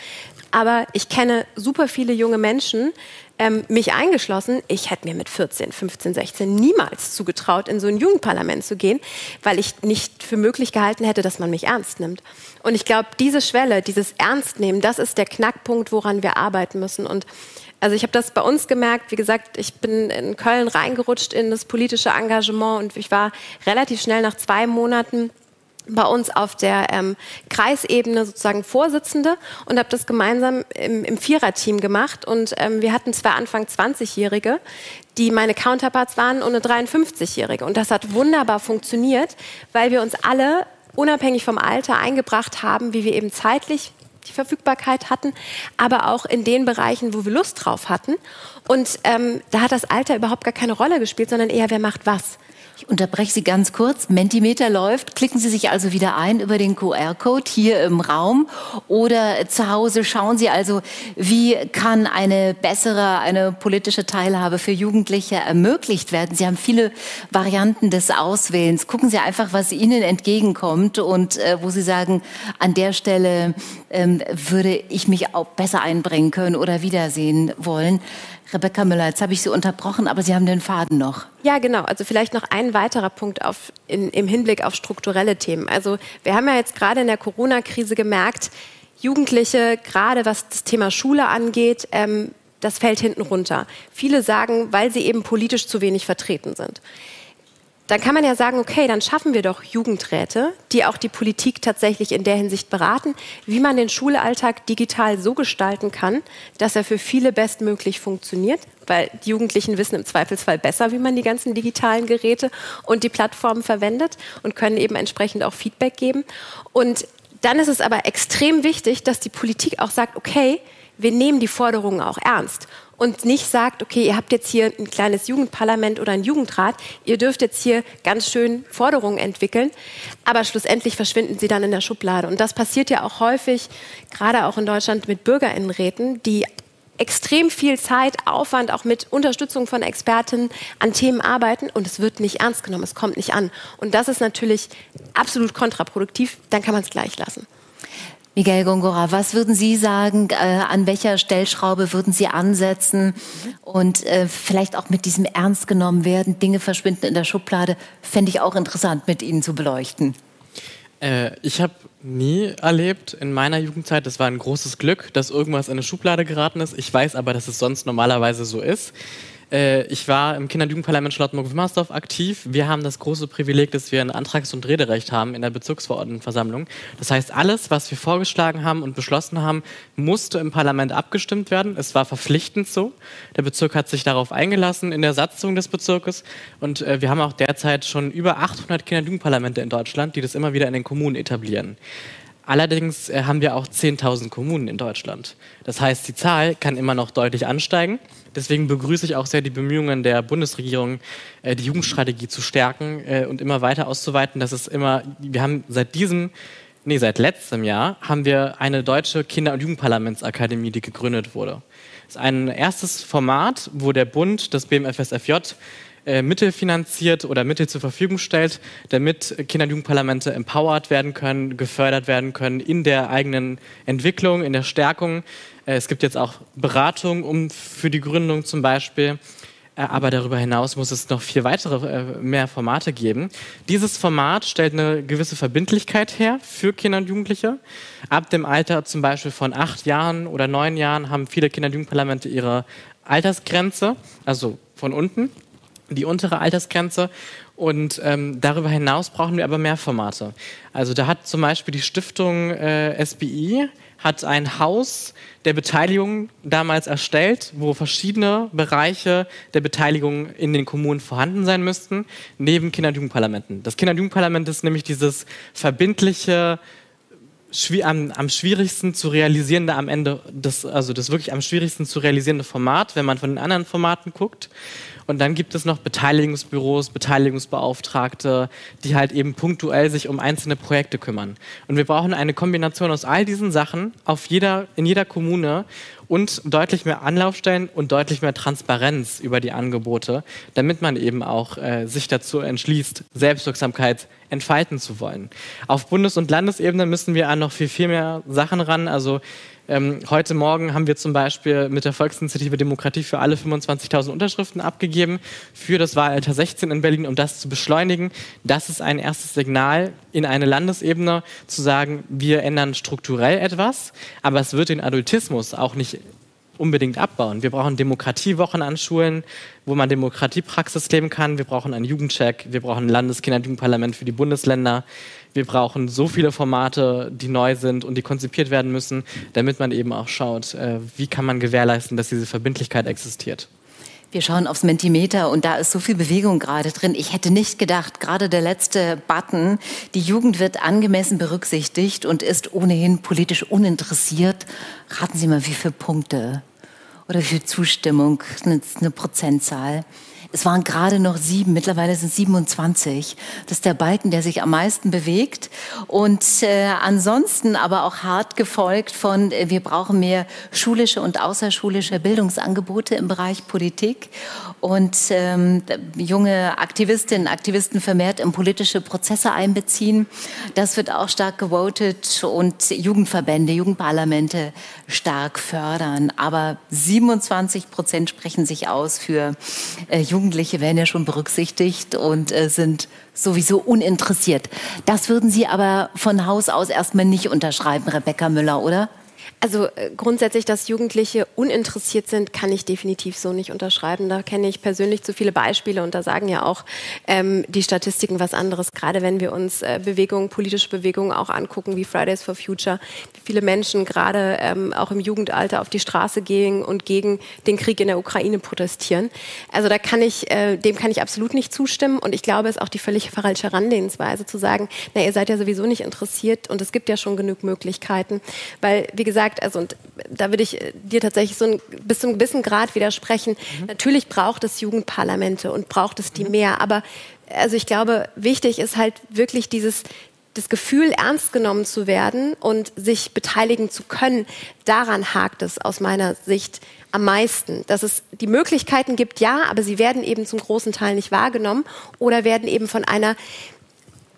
aber ich kenne super viele junge Menschen, ähm, mich eingeschlossen, ich hätte mir mit 14, 15, 16 niemals zugetraut, in so ein Jugendparlament zu gehen, weil ich nicht für möglich gehalten hätte, dass man mich ernst nimmt. Und ich glaube, diese Schwelle, dieses Ernstnehmen, das ist der Knackpunkt, woran wir arbeiten müssen. Und also ich habe das bei uns gemerkt, wie gesagt, ich bin in Köln reingerutscht in das politische Engagement und ich war relativ schnell nach zwei Monaten bei uns auf der ähm, Kreisebene sozusagen Vorsitzende und habe das gemeinsam im, im Viererteam gemacht. Und ähm, wir hatten zwei Anfang 20-Jährige, die meine Counterparts waren und eine 53-Jährige. Und das hat wunderbar funktioniert, weil wir uns alle unabhängig vom Alter eingebracht haben, wie wir eben zeitlich die Verfügbarkeit hatten, aber auch in den Bereichen, wo wir Lust drauf hatten. Und ähm, da hat das Alter überhaupt gar keine Rolle gespielt, sondern eher, wer macht was. Ich unterbreche Sie ganz kurz. Mentimeter läuft. Klicken Sie sich also wieder ein über den QR-Code hier im Raum oder zu Hause. Schauen Sie also, wie kann eine bessere, eine politische Teilhabe für Jugendliche ermöglicht werden. Sie haben viele Varianten des Auswählens. Gucken Sie einfach, was Ihnen entgegenkommt und äh, wo Sie sagen, an der Stelle ähm, würde ich mich auch besser einbringen können oder wiedersehen wollen. Rebecca Müller, jetzt habe ich Sie unterbrochen, aber Sie haben den Faden noch. Ja, genau. Also vielleicht noch ein weiterer Punkt auf, in, im Hinblick auf strukturelle Themen. Also wir haben ja jetzt gerade in der Corona-Krise gemerkt, Jugendliche, gerade was das Thema Schule angeht, ähm, das fällt hinten runter. Viele sagen, weil sie eben politisch zu wenig vertreten sind dann kann man ja sagen, okay, dann schaffen wir doch Jugendräte, die auch die Politik tatsächlich in der Hinsicht beraten, wie man den Schulalltag digital so gestalten kann, dass er für viele bestmöglich funktioniert, weil die Jugendlichen wissen im Zweifelsfall besser, wie man die ganzen digitalen Geräte und die Plattformen verwendet und können eben entsprechend auch Feedback geben. Und dann ist es aber extrem wichtig, dass die Politik auch sagt, okay, wir nehmen die Forderungen auch ernst und nicht sagt, okay, ihr habt jetzt hier ein kleines Jugendparlament oder ein Jugendrat, ihr dürft jetzt hier ganz schön Forderungen entwickeln, aber schlussendlich verschwinden sie dann in der Schublade. Und das passiert ja auch häufig, gerade auch in Deutschland mit Bürgerinnenräten, die extrem viel Zeit, Aufwand, auch mit Unterstützung von Expertinnen an Themen arbeiten und es wird nicht ernst genommen, es kommt nicht an. Und das ist natürlich absolut kontraproduktiv, dann kann man es gleich lassen. Miguel Gongora, was würden Sie sagen, äh, an welcher Stellschraube würden Sie ansetzen und äh, vielleicht auch mit diesem ernst genommen werden, Dinge verschwinden in der Schublade, fände ich auch interessant mit Ihnen zu beleuchten. Äh, ich habe nie erlebt in meiner Jugendzeit, das war ein großes Glück, dass irgendwas in eine Schublade geraten ist. Ich weiß aber, dass es sonst normalerweise so ist. Äh, ich war im Kinder- und Jugendparlament Charlottenburg-Wilmersdorf aktiv. Wir haben das große Privileg, dass wir ein Antrags- und Rederecht haben in der Bezirksverordnetenversammlung. Das heißt, alles, was wir vorgeschlagen haben und beschlossen haben, musste im Parlament abgestimmt werden. Es war verpflichtend so. Der Bezirk hat sich darauf eingelassen in der Satzung des Bezirkes. Und äh, wir haben auch derzeit schon über 800 Kinder- und Jugendparlamente in Deutschland, die das immer wieder in den Kommunen etablieren. Allerdings äh, haben wir auch 10.000 Kommunen in Deutschland. Das heißt, die Zahl kann immer noch deutlich ansteigen. Deswegen begrüße ich auch sehr die Bemühungen der Bundesregierung, äh, die Jugendstrategie zu stärken äh, und immer weiter auszuweiten. Das ist immer, wir haben seit diesem, nee, seit letztem Jahr haben wir eine deutsche Kinder- und Jugendparlamentsakademie, die gegründet wurde. Das ist ein erstes Format, wo der Bund, das BMFSFJ, Mittel finanziert oder Mittel zur Verfügung stellt, damit Kinder- und Jugendparlamente empowered werden können, gefördert werden können in der eigenen Entwicklung, in der Stärkung. Äh, es gibt jetzt auch Beratung um, für die Gründung zum Beispiel. Äh, aber darüber hinaus muss es noch viel weitere, äh, mehr Formate geben. Dieses Format stellt eine gewisse Verbindlichkeit her für Kinder und Jugendliche. Ab dem Alter zum Beispiel von acht Jahren oder neun Jahren haben viele Kinder- und Jugendparlamente ihre Altersgrenze, also von unten, die untere Altersgrenze. Und ähm, darüber hinaus brauchen wir aber mehr Formate. Also da hat zum Beispiel die Stiftung äh, SBI hat ein Haus der Beteiligung damals erstellt, wo verschiedene Bereiche der Beteiligung in den Kommunen vorhanden sein müssten, neben Kinder- und Jugendparlamenten. Das Kinder- und Jugendparlament ist nämlich dieses verbindliche, am, am, schwierigsten zu realisierende am Ende, das, also das wirklich am schwierigsten zu realisierende Format, wenn man von den anderen Formaten guckt. Und dann gibt es noch Beteiligungsbüros, Beteiligungsbeauftragte, die halt eben punktuell sich um einzelne Projekte kümmern. Und wir brauchen eine Kombination aus all diesen Sachen auf jeder, in jeder Kommune und deutlich mehr Anlaufstellen und deutlich mehr Transparenz über die Angebote, damit man eben auch äh, sich dazu entschließt, Selbstwirksamkeit entfalten zu wollen. Auf Bundes- und Landesebene müssen wir an noch viel, viel mehr Sachen ran. Also ähm, heute Morgen haben wir zum Beispiel mit der Volksinitiative Demokratie für alle 25.000 Unterschriften abgegeben für das Wahlalter 16 in Berlin, um das zu beschleunigen. Das ist ein erstes Signal in eine Landesebene zu sagen, wir ändern strukturell etwas, aber es wird den Adultismus auch nicht unbedingt abbauen. Wir brauchen Demokratiewochen an Schulen, wo man Demokratiepraxis leben kann. Wir brauchen einen Jugendcheck. Wir brauchen ein Landeskinder- und Jugendparlament für die Bundesländer. Wir brauchen so viele Formate, die neu sind und die konzipiert werden müssen, damit man eben auch schaut, äh, wie kann man gewährleisten, dass diese Verbindlichkeit existiert. Wir schauen aufs Mentimeter und da ist so viel Bewegung gerade drin. Ich hätte nicht gedacht, gerade der letzte Button, die Jugend wird angemessen berücksichtigt und ist ohnehin politisch uninteressiert. Raten Sie mal, wie viele Punkte oder wie viel Zustimmung, eine, eine Prozentzahl. Es waren gerade noch sieben, mittlerweile sind es 27. Das ist der Balken, der sich am meisten bewegt. Und äh, ansonsten aber auch hart gefolgt von, äh, wir brauchen mehr schulische und außerschulische Bildungsangebote im Bereich Politik und ähm, junge Aktivistinnen, Aktivisten vermehrt in politische Prozesse einbeziehen. Das wird auch stark gewotet und Jugendverbände, Jugendparlamente stark fördern. Aber 27 Prozent sprechen sich aus für äh, Jugendliche, werden ja schon berücksichtigt und äh, sind sowieso uninteressiert. Das würden Sie aber von Haus aus erstmal nicht unterschreiben, Rebecca Müller, oder? Also äh, grundsätzlich, dass Jugendliche uninteressiert sind, kann ich definitiv so nicht unterschreiben. Da kenne ich persönlich zu viele Beispiele und da sagen ja auch ähm, die Statistiken was anderes. Gerade wenn wir uns äh, Bewegungen, politische Bewegungen auch angucken, wie Fridays for Future, wie viele Menschen gerade ähm, auch im Jugendalter auf die Straße gehen und gegen den Krieg in der Ukraine protestieren. Also da kann ich, äh, dem kann ich absolut nicht zustimmen und ich glaube, es ist auch die völlig falsche Herangehensweise zu sagen, na, ihr seid ja sowieso nicht interessiert und es gibt ja schon genug Möglichkeiten, weil wie gesagt gesagt, also und da würde ich äh, dir tatsächlich so ein, bis zu einem gewissen Grad widersprechen. Mhm. Natürlich braucht es Jugendparlamente und braucht es die mhm. mehr, aber also ich glaube, wichtig ist halt wirklich dieses das Gefühl, ernst genommen zu werden und sich beteiligen zu können, daran hakt es aus meiner Sicht am meisten. Dass es die Möglichkeiten gibt, ja, aber sie werden eben zum großen Teil nicht wahrgenommen oder werden eben von einer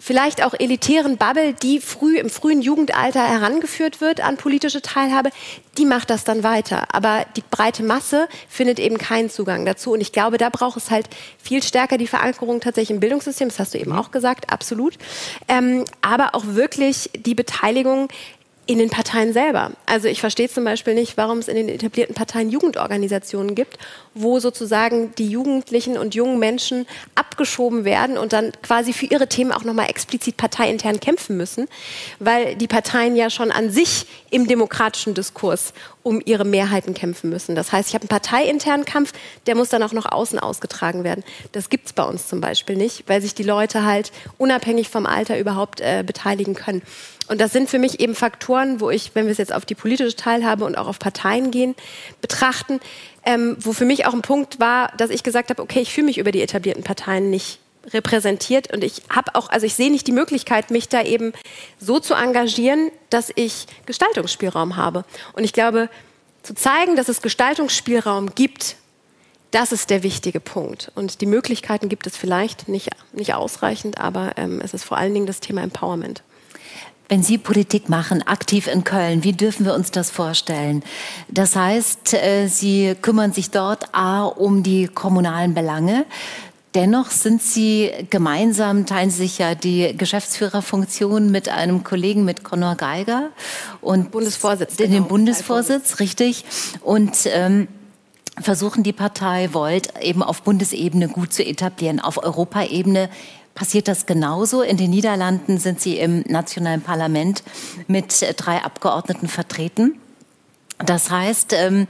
vielleicht auch elitären Bubble, die früh im frühen Jugendalter herangeführt wird an politische Teilhabe, die macht das dann weiter. Aber die breite Masse findet eben keinen Zugang dazu. Und ich glaube, da braucht es halt viel stärker die Verankerung tatsächlich im Bildungssystem. Das hast du eben auch gesagt, absolut. Ähm, aber auch wirklich die Beteiligung in den Parteien selber. Also ich verstehe zum Beispiel nicht, warum es in den etablierten Parteien Jugendorganisationen gibt, wo sozusagen die Jugendlichen und jungen Menschen abgeschoben werden und dann quasi für ihre Themen auch nochmal explizit parteiintern kämpfen müssen, weil die Parteien ja schon an sich im demokratischen Diskurs um ihre Mehrheiten kämpfen müssen. Das heißt, ich habe einen parteiinternen Kampf, der muss dann auch noch außen ausgetragen werden. Das gibt es bei uns zum Beispiel nicht, weil sich die Leute halt unabhängig vom Alter überhaupt äh, beteiligen können. Und das sind für mich eben Faktoren, wo ich, wenn wir es jetzt auf die politische Teilhabe und auch auf Parteien gehen, betrachten, ähm, wo für mich auch ein Punkt war, dass ich gesagt habe, okay, ich fühle mich über die etablierten Parteien nicht repräsentiert und ich habe auch, also ich sehe nicht die Möglichkeit, mich da eben so zu engagieren, dass ich Gestaltungsspielraum habe. Und ich glaube, zu zeigen, dass es Gestaltungsspielraum gibt, das ist der wichtige Punkt. Und die Möglichkeiten gibt es vielleicht nicht, nicht ausreichend, aber ähm, es ist vor allen Dingen das Thema Empowerment. Wenn Sie Politik machen, aktiv in Köln, wie dürfen wir uns das vorstellen? Das heißt, äh, Sie kümmern sich dort A um die kommunalen Belange. Dennoch sind Sie gemeinsam, teilen Sie sich ja die Geschäftsführerfunktion mit einem Kollegen, mit Conor Geiger und Bundesvorsitz, den genau. Bundesvorsitz, richtig. Und ähm, versuchen die Partei Volt eben auf Bundesebene gut zu etablieren. Auf Europaebene passiert das genauso. In den Niederlanden sind sie im nationalen Parlament mit drei Abgeordneten vertreten. Das heißt, ähm,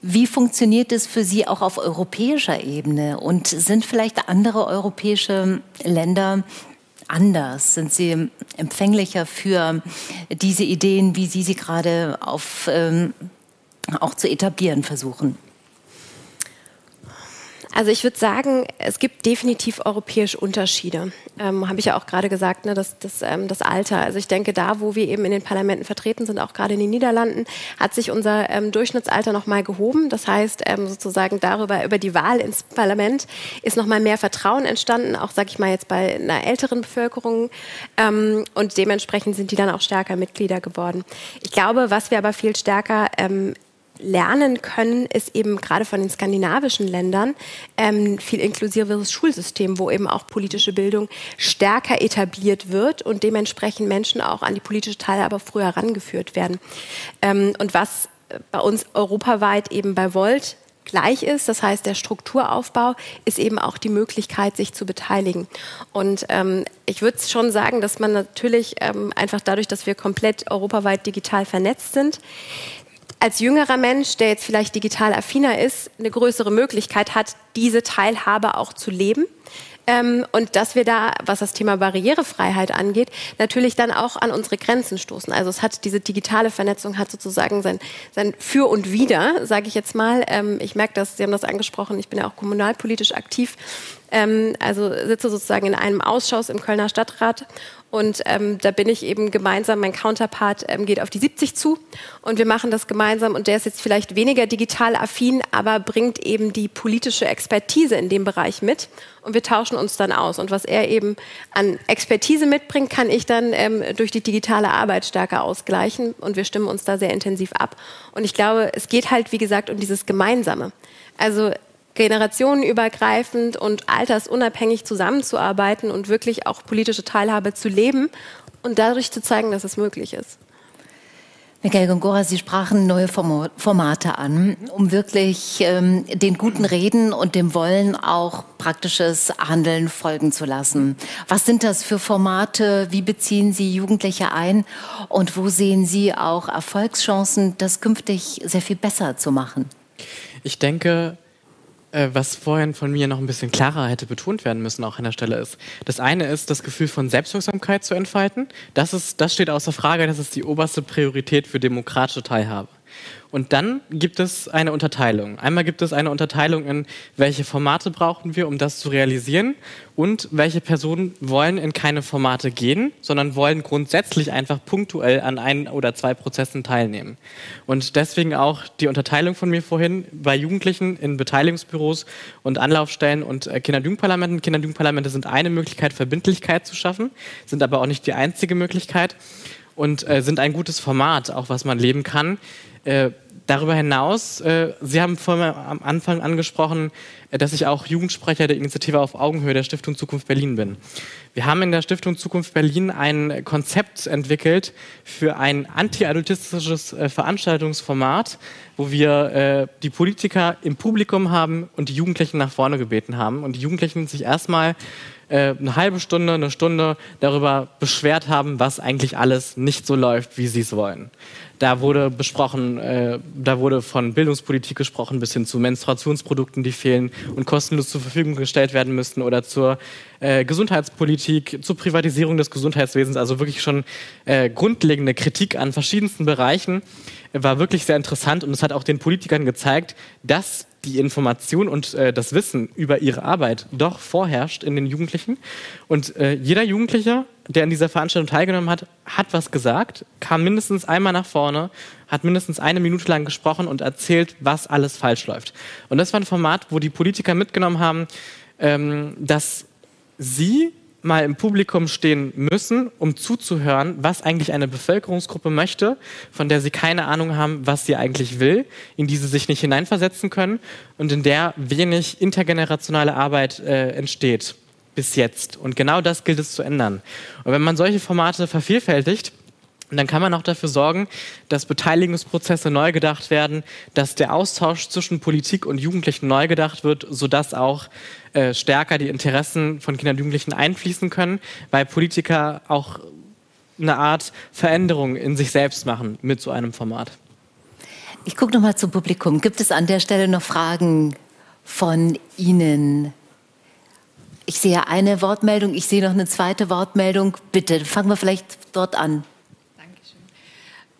wie funktioniert es für Sie auch auf europäischer Ebene? Und sind vielleicht andere europäische Länder anders? Sind Sie empfänglicher für diese Ideen, wie Sie sie gerade auf, ähm, auch zu etablieren versuchen? Also ich würde sagen, es gibt definitiv europäische Unterschiede. Ähm, Habe ich ja auch gerade gesagt, ne, das, das, ähm, das Alter. Also ich denke, da, wo wir eben in den Parlamenten vertreten sind, auch gerade in den Niederlanden, hat sich unser ähm, Durchschnittsalter nochmal gehoben. Das heißt, ähm, sozusagen darüber, über die Wahl ins Parlament ist nochmal mehr Vertrauen entstanden, auch, sage ich mal, jetzt bei einer älteren Bevölkerung. Ähm, und dementsprechend sind die dann auch stärker Mitglieder geworden. Ich glaube, was wir aber viel stärker ähm, lernen können, ist eben gerade von den skandinavischen Ländern ähm, viel inklusiveres Schulsystem, wo eben auch politische Bildung stärker etabliert wird und dementsprechend Menschen auch an die politische Teilhabe früher herangeführt werden. Ähm, und was bei uns europaweit eben bei Volt gleich ist. Das heißt, der Strukturaufbau ist eben auch die Möglichkeit, sich zu beteiligen. Und ähm, ich würde schon sagen, dass man natürlich ähm, einfach dadurch, dass wir komplett europaweit digital vernetzt sind, als jüngerer Mensch, der jetzt vielleicht digital affiner ist, eine größere Möglichkeit hat, diese Teilhabe auch zu leben. Ähm, und dass wir da, was das Thema Barrierefreiheit angeht, natürlich dann auch an unsere Grenzen stoßen. Also es hat diese digitale Vernetzung hat sozusagen sein, sein Für und Wider, sage ich jetzt mal. Ähm, ich merke das, Sie haben das angesprochen, ich bin ja auch kommunalpolitisch aktiv. Ähm, also sitze sozusagen in einem Ausschuss im Kölner Stadtrat und ähm, da bin ich eben gemeinsam, mein Counterpart ähm, geht auf die 70 zu und wir machen das gemeinsam. Und der ist jetzt vielleicht weniger digital affin, aber bringt eben die politische Expertise in dem Bereich mit. Und wir tauschen uns dann aus. Und was er eben an Expertise mitbringt, kann ich dann ähm, durch die digitale Arbeit stärker ausgleichen. Und wir stimmen uns da sehr intensiv ab. Und ich glaube, es geht halt, wie gesagt, um dieses Gemeinsame. Also generationenübergreifend und altersunabhängig zusammenzuarbeiten und wirklich auch politische Teilhabe zu leben und dadurch zu zeigen, dass es möglich ist. Michael Gongora, Sie sprachen neue Formate an, um wirklich ähm, den guten Reden und dem Wollen auch praktisches Handeln folgen zu lassen. Was sind das für Formate? Wie beziehen Sie Jugendliche ein? Und wo sehen Sie auch Erfolgschancen, das künftig sehr viel besser zu machen? Ich denke, was vorhin von mir noch ein bisschen klarer hätte betont werden müssen, auch an der Stelle ist. Das eine ist, das Gefühl von Selbstwirksamkeit zu entfalten. Das, ist, das steht außer Frage, das ist die oberste Priorität für demokratische Teilhabe. Und dann gibt es eine Unterteilung. Einmal gibt es eine Unterteilung in, welche Formate brauchen wir, um das zu realisieren und welche Personen wollen in keine Formate gehen, sondern wollen grundsätzlich einfach punktuell an ein oder zwei Prozessen teilnehmen. Und deswegen auch die Unterteilung von mir vorhin bei Jugendlichen in Beteiligungsbüros und Anlaufstellen und äh, Kinder- und Jugendparlamenten. Kinder- und Jugendparlamente sind eine Möglichkeit, Verbindlichkeit zu schaffen, sind aber auch nicht die einzige Möglichkeit und äh, sind ein gutes Format, auch was man leben kann. Äh, darüber hinaus, äh, Sie haben vorhin am Anfang angesprochen, äh, dass ich auch Jugendsprecher der Initiative auf Augenhöhe der Stiftung Zukunft Berlin bin. Wir haben in der Stiftung Zukunft Berlin ein Konzept entwickelt für ein anti-adultistisches äh, Veranstaltungsformat, wo wir äh, die Politiker im Publikum haben und die Jugendlichen nach vorne gebeten haben und die Jugendlichen sich erstmal äh, eine halbe Stunde, eine Stunde darüber beschwert haben, was eigentlich alles nicht so läuft, wie sie es wollen. Da wurde besprochen, äh, da wurde von Bildungspolitik gesprochen, bis hin zu Menstruationsprodukten, die fehlen und kostenlos zur Verfügung gestellt werden müssten oder zur äh, Gesundheitspolitik, zur Privatisierung des Gesundheitswesens, also wirklich schon äh, grundlegende Kritik an verschiedensten Bereichen, war wirklich sehr interessant und es hat auch den Politikern gezeigt, dass die Information und äh, das Wissen über ihre Arbeit doch vorherrscht in den Jugendlichen. Und äh, jeder Jugendliche, der an dieser Veranstaltung teilgenommen hat, hat was gesagt, kam mindestens einmal nach vorne, hat mindestens eine Minute lang gesprochen und erzählt, was alles falsch läuft. Und das war ein Format, wo die Politiker mitgenommen haben, ähm, dass sie mal im Publikum stehen müssen, um zuzuhören, was eigentlich eine Bevölkerungsgruppe möchte, von der sie keine Ahnung haben, was sie eigentlich will, in die sie sich nicht hineinversetzen können und in der wenig intergenerationale Arbeit äh, entsteht bis jetzt. Und genau das gilt es zu ändern. Und wenn man solche Formate vervielfältigt, und dann kann man auch dafür sorgen, dass Beteiligungsprozesse neu gedacht werden, dass der Austausch zwischen Politik und Jugendlichen neu gedacht wird, sodass auch äh, stärker die Interessen von Kindern und Jugendlichen einfließen können, weil Politiker auch eine Art Veränderung in sich selbst machen mit so einem Format. Ich gucke nochmal zum Publikum. Gibt es an der Stelle noch Fragen von Ihnen? Ich sehe eine Wortmeldung, ich sehe noch eine zweite Wortmeldung. Bitte, fangen wir vielleicht dort an.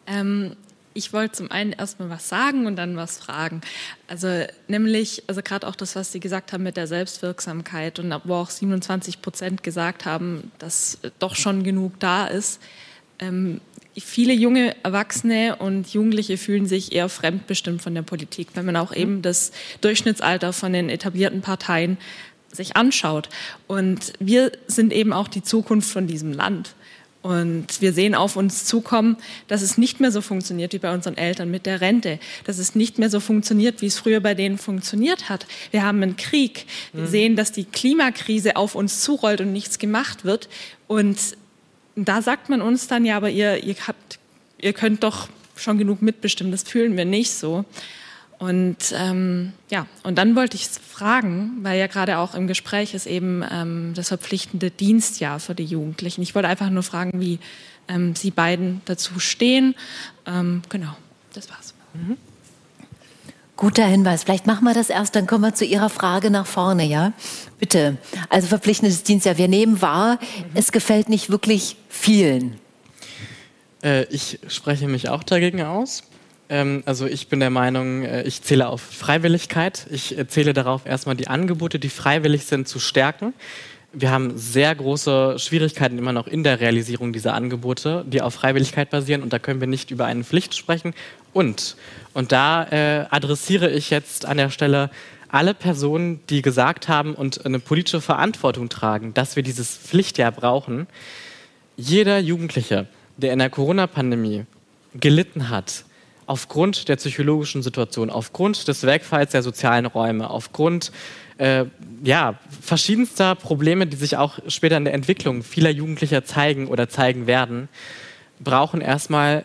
Ähm, ich wollte zum einen erstmal was sagen und dann was fragen. Also nämlich, also gerade auch das, was Sie gesagt haben mit der Selbstwirksamkeit und wo auch 27 Prozent gesagt haben, dass doch schon genug da ist. Ähm, viele junge Erwachsene und Jugendliche fühlen sich eher fremdbestimmt von der Politik, wenn man auch mhm. eben das Durchschnittsalter von den etablierten Parteien sich anschaut. Und wir sind eben auch die Zukunft von diesem Land. Und wir sehen auf uns zukommen, dass es nicht mehr so funktioniert wie bei unseren Eltern mit der Rente, dass es nicht mehr so funktioniert, wie es früher bei denen funktioniert hat. Wir haben einen Krieg. Wir mhm. sehen, dass die Klimakrise auf uns zurollt und nichts gemacht wird. Und da sagt man uns dann, ja, aber ihr, ihr, habt, ihr könnt doch schon genug mitbestimmen. Das fühlen wir nicht so. Und ähm, ja, und dann wollte ich fragen, weil ja gerade auch im Gespräch ist eben ähm, das verpflichtende Dienstjahr für die Jugendlichen. Ich wollte einfach nur fragen, wie ähm, Sie beiden dazu stehen. Ähm, genau, das war's. Mhm. Guter Hinweis. Vielleicht machen wir das erst, dann kommen wir zu Ihrer Frage nach vorne, ja? Bitte. Also verpflichtendes Dienstjahr. Wir nehmen wahr, mhm. es gefällt nicht wirklich vielen. Äh, ich spreche mich auch dagegen aus. Ähm, also ich bin der Meinung, äh, ich zähle auf Freiwilligkeit. Ich äh, zähle darauf, erstmal die Angebote, die freiwillig sind, zu stärken. Wir haben sehr große Schwierigkeiten immer noch in der Realisierung dieser Angebote, die auf Freiwilligkeit basieren. Und da können wir nicht über eine Pflicht sprechen. Und, und da äh, adressiere ich jetzt an der Stelle alle Personen, die gesagt haben und eine politische Verantwortung tragen, dass wir dieses Pflichtjahr brauchen. Jeder Jugendliche, der in der Corona-Pandemie gelitten hat, aufgrund der psychologischen Situation, aufgrund des Wegfalls der sozialen Räume, aufgrund äh, ja, verschiedenster Probleme, die sich auch später in der Entwicklung vieler Jugendlicher zeigen oder zeigen werden, brauchen erstmal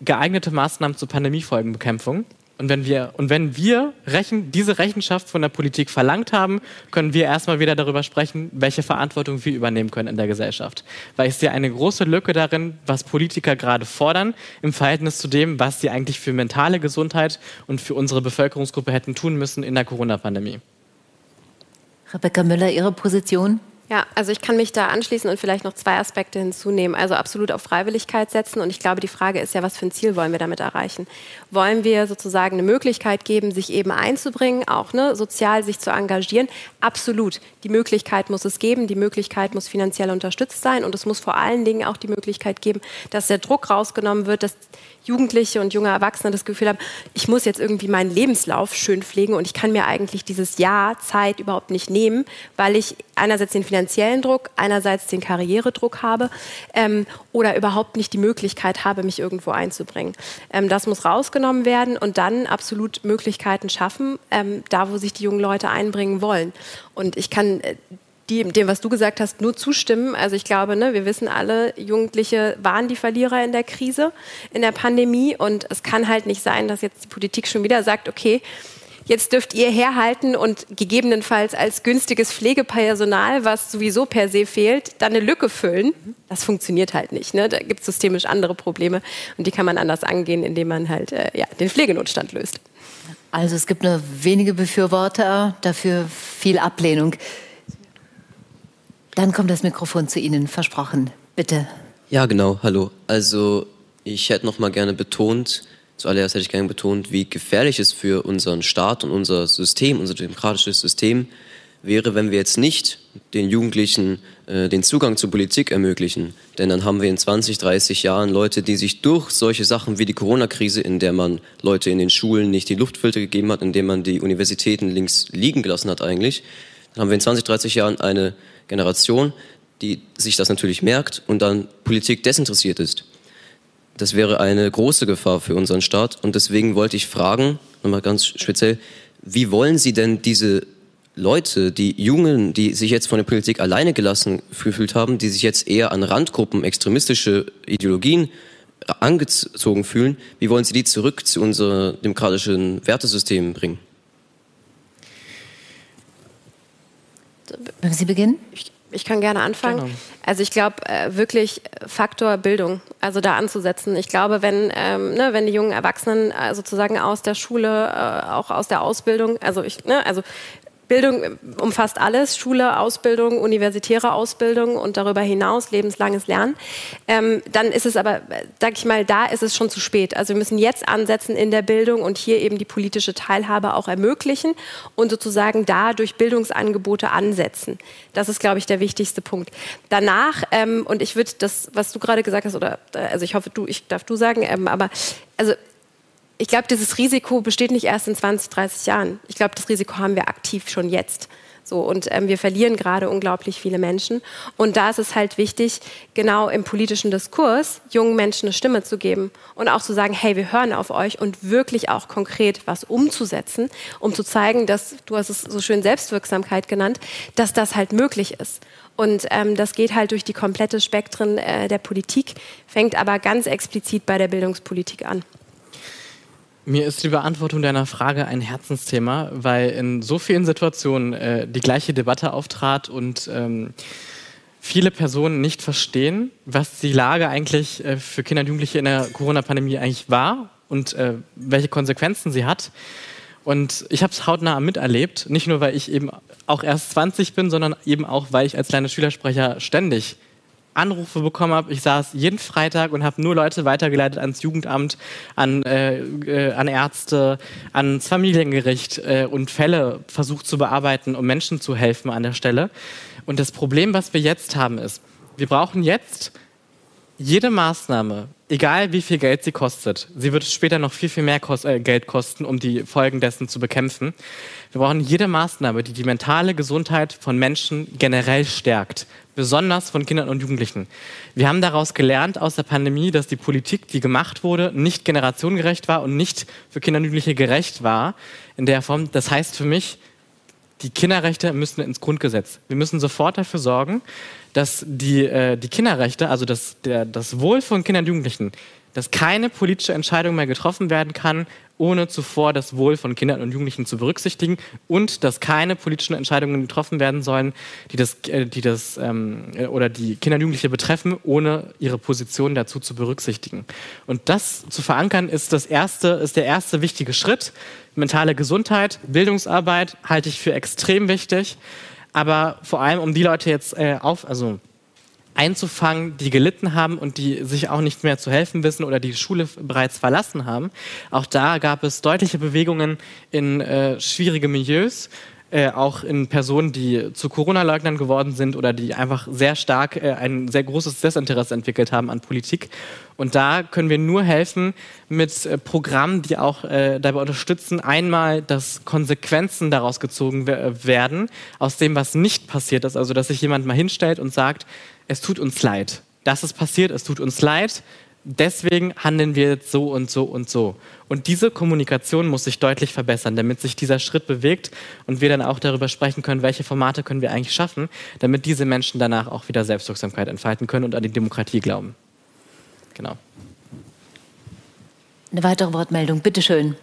geeignete Maßnahmen zur Pandemiefolgenbekämpfung. Und wenn wir, und wenn wir Rechen, diese Rechenschaft von der Politik verlangt haben, können wir erstmal wieder darüber sprechen, welche Verantwortung wir übernehmen können in der Gesellschaft. Weil ich sehe eine große Lücke darin, was Politiker gerade fordern, im Verhältnis zu dem, was sie eigentlich für mentale Gesundheit und für unsere Bevölkerungsgruppe hätten tun müssen in der Corona-Pandemie. Rebecca Müller, Ihre Position? Ja, also ich kann mich da anschließen und vielleicht noch zwei Aspekte hinzunehmen. Also absolut auf Freiwilligkeit setzen. Und ich glaube, die Frage ist ja, was für ein Ziel wollen wir damit erreichen? Wollen wir sozusagen eine Möglichkeit geben, sich eben einzubringen, auch ne, sozial sich zu engagieren? Absolut. Die Möglichkeit muss es geben. Die Möglichkeit muss finanziell unterstützt sein. Und es muss vor allen Dingen auch die Möglichkeit geben, dass der Druck rausgenommen wird, dass Jugendliche und junge Erwachsene das Gefühl haben, ich muss jetzt irgendwie meinen Lebenslauf schön pflegen und ich kann mir eigentlich dieses Jahr Zeit überhaupt nicht nehmen, weil ich einerseits den finanziellen Druck, einerseits den Karrieredruck habe ähm, oder überhaupt nicht die Möglichkeit habe, mich irgendwo einzubringen. Ähm, das muss rausgenommen werden und dann absolut Möglichkeiten schaffen, ähm, da wo sich die jungen Leute einbringen wollen. Und ich kann die, dem, was du gesagt hast, nur zustimmen. Also ich glaube, ne, wir wissen alle, Jugendliche waren die Verlierer in der Krise, in der Pandemie. Und es kann halt nicht sein, dass jetzt die Politik schon wieder sagt, okay, jetzt dürft ihr herhalten und gegebenenfalls als günstiges Pflegepersonal, was sowieso per se fehlt, dann eine Lücke füllen. Das funktioniert halt nicht. Ne? Da gibt es systemisch andere Probleme und die kann man anders angehen, indem man halt äh, ja, den Pflegenotstand löst. Also es gibt nur wenige Befürworter, dafür viel Ablehnung. Dann kommt das Mikrofon zu Ihnen, versprochen. Bitte. Ja, genau. Hallo. Also ich hätte noch mal gerne betont, zuallererst hätte ich gerne betont, wie gefährlich es für unseren Staat und unser System, unser demokratisches System wäre, wenn wir jetzt nicht den Jugendlichen äh, den Zugang zur Politik ermöglichen. Denn dann haben wir in 20, 30 Jahren Leute, die sich durch solche Sachen wie die Corona-Krise, in der man Leute in den Schulen nicht die Luftfilter gegeben hat, in der man die Universitäten links liegen gelassen hat eigentlich, dann haben wir in 20, 30 Jahren eine Generation, die sich das natürlich merkt und dann Politik desinteressiert ist. Das wäre eine große Gefahr für unseren Staat. Und deswegen wollte ich fragen, nochmal ganz speziell, wie wollen Sie denn diese Leute, die Jungen, die sich jetzt von der Politik alleine gelassen gefühlt haben, die sich jetzt eher an Randgruppen, extremistische Ideologien angezogen fühlen, wie wollen Sie die zurück zu unserem demokratischen Wertesystem bringen? Mögen Sie beginnen? Ich, ich kann gerne anfangen. Genau. Also ich glaube äh, wirklich Faktor Bildung, also da anzusetzen. Ich glaube, wenn, ähm, ne, wenn die jungen Erwachsenen äh, sozusagen aus der Schule, äh, auch aus der Ausbildung, also ich, ne, also Bildung umfasst alles, Schule, Ausbildung, universitäre Ausbildung und darüber hinaus lebenslanges Lernen. Ähm, dann ist es aber, sag ich mal, da ist es schon zu spät. Also wir müssen jetzt ansetzen in der Bildung und hier eben die politische Teilhabe auch ermöglichen und sozusagen da durch Bildungsangebote ansetzen. Das ist, glaube ich, der wichtigste Punkt. Danach, ähm, und ich würde das, was du gerade gesagt hast, oder also ich hoffe, du, ich darf du sagen, ähm, aber also ich glaube, dieses Risiko besteht nicht erst in 20, 30 Jahren. Ich glaube, das Risiko haben wir aktiv schon jetzt. So, und ähm, wir verlieren gerade unglaublich viele Menschen. Und da ist es halt wichtig, genau im politischen Diskurs jungen Menschen eine Stimme zu geben und auch zu sagen, hey, wir hören auf euch und wirklich auch konkret was umzusetzen, um zu zeigen, dass, du hast es so schön Selbstwirksamkeit genannt, dass das halt möglich ist. Und ähm, das geht halt durch die komplette Spektren äh, der Politik, fängt aber ganz explizit bei der Bildungspolitik an. Mir ist die Beantwortung deiner Frage ein Herzensthema, weil in so vielen Situationen äh, die gleiche Debatte auftrat und ähm, viele Personen nicht verstehen, was die Lage eigentlich äh, für Kinder und Jugendliche in der Corona-Pandemie eigentlich war und äh, welche Konsequenzen sie hat. Und ich habe es hautnah miterlebt, nicht nur weil ich eben auch erst 20 bin, sondern eben auch, weil ich als kleiner Schülersprecher ständig Anrufe bekommen habe. Ich saß jeden Freitag und habe nur Leute weitergeleitet ans Jugendamt, an, äh, äh, an Ärzte, ans Familiengericht äh, und Fälle versucht zu bearbeiten, um Menschen zu helfen an der Stelle. Und das Problem, was wir jetzt haben, ist, wir brauchen jetzt jede Maßnahme, egal wie viel Geld sie kostet, sie wird später noch viel, viel mehr kost äh, Geld kosten, um die Folgen dessen zu bekämpfen. Wir brauchen jede Maßnahme, die die mentale Gesundheit von Menschen generell stärkt, besonders von Kindern und Jugendlichen. Wir haben daraus gelernt aus der Pandemie, dass die Politik, die gemacht wurde, nicht generationengerecht war und nicht für Kinder und Jugendliche gerecht war in der Form. Das heißt für mich, die Kinderrechte müssen ins Grundgesetz. Wir müssen sofort dafür sorgen, dass die, äh, die Kinderrechte, also das, der, das Wohl von Kindern und Jugendlichen, dass keine politische Entscheidung mehr getroffen werden kann, ohne zuvor das Wohl von Kindern und Jugendlichen zu berücksichtigen und dass keine politischen Entscheidungen getroffen werden sollen, die das, äh, die das ähm, äh, oder die Kinder und Jugendliche betreffen, ohne ihre Position dazu zu berücksichtigen. Und das zu verankern ist das erste, ist der erste wichtige Schritt. Mentale Gesundheit, Bildungsarbeit halte ich für extrem wichtig aber vor allem um die Leute jetzt äh, auf, also einzufangen, die gelitten haben und die sich auch nicht mehr zu helfen wissen oder die Schule bereits verlassen haben. Auch da gab es deutliche Bewegungen in äh, schwierige Milieus äh, auch in Personen, die zu Corona-Leugnern geworden sind oder die einfach sehr stark äh, ein sehr großes Desinteresse entwickelt haben an Politik. Und da können wir nur helfen mit äh, Programmen, die auch äh, dabei unterstützen, einmal, dass Konsequenzen daraus gezogen werden, aus dem, was nicht passiert ist. Also, dass sich jemand mal hinstellt und sagt, es tut uns leid. Das ist passiert, es tut uns leid deswegen handeln wir jetzt so und so und so. Und diese Kommunikation muss sich deutlich verbessern, damit sich dieser Schritt bewegt und wir dann auch darüber sprechen können, welche Formate können wir eigentlich schaffen, damit diese Menschen danach auch wieder Selbstwirksamkeit entfalten können und an die Demokratie glauben. Genau. Eine weitere Wortmeldung, bitteschön.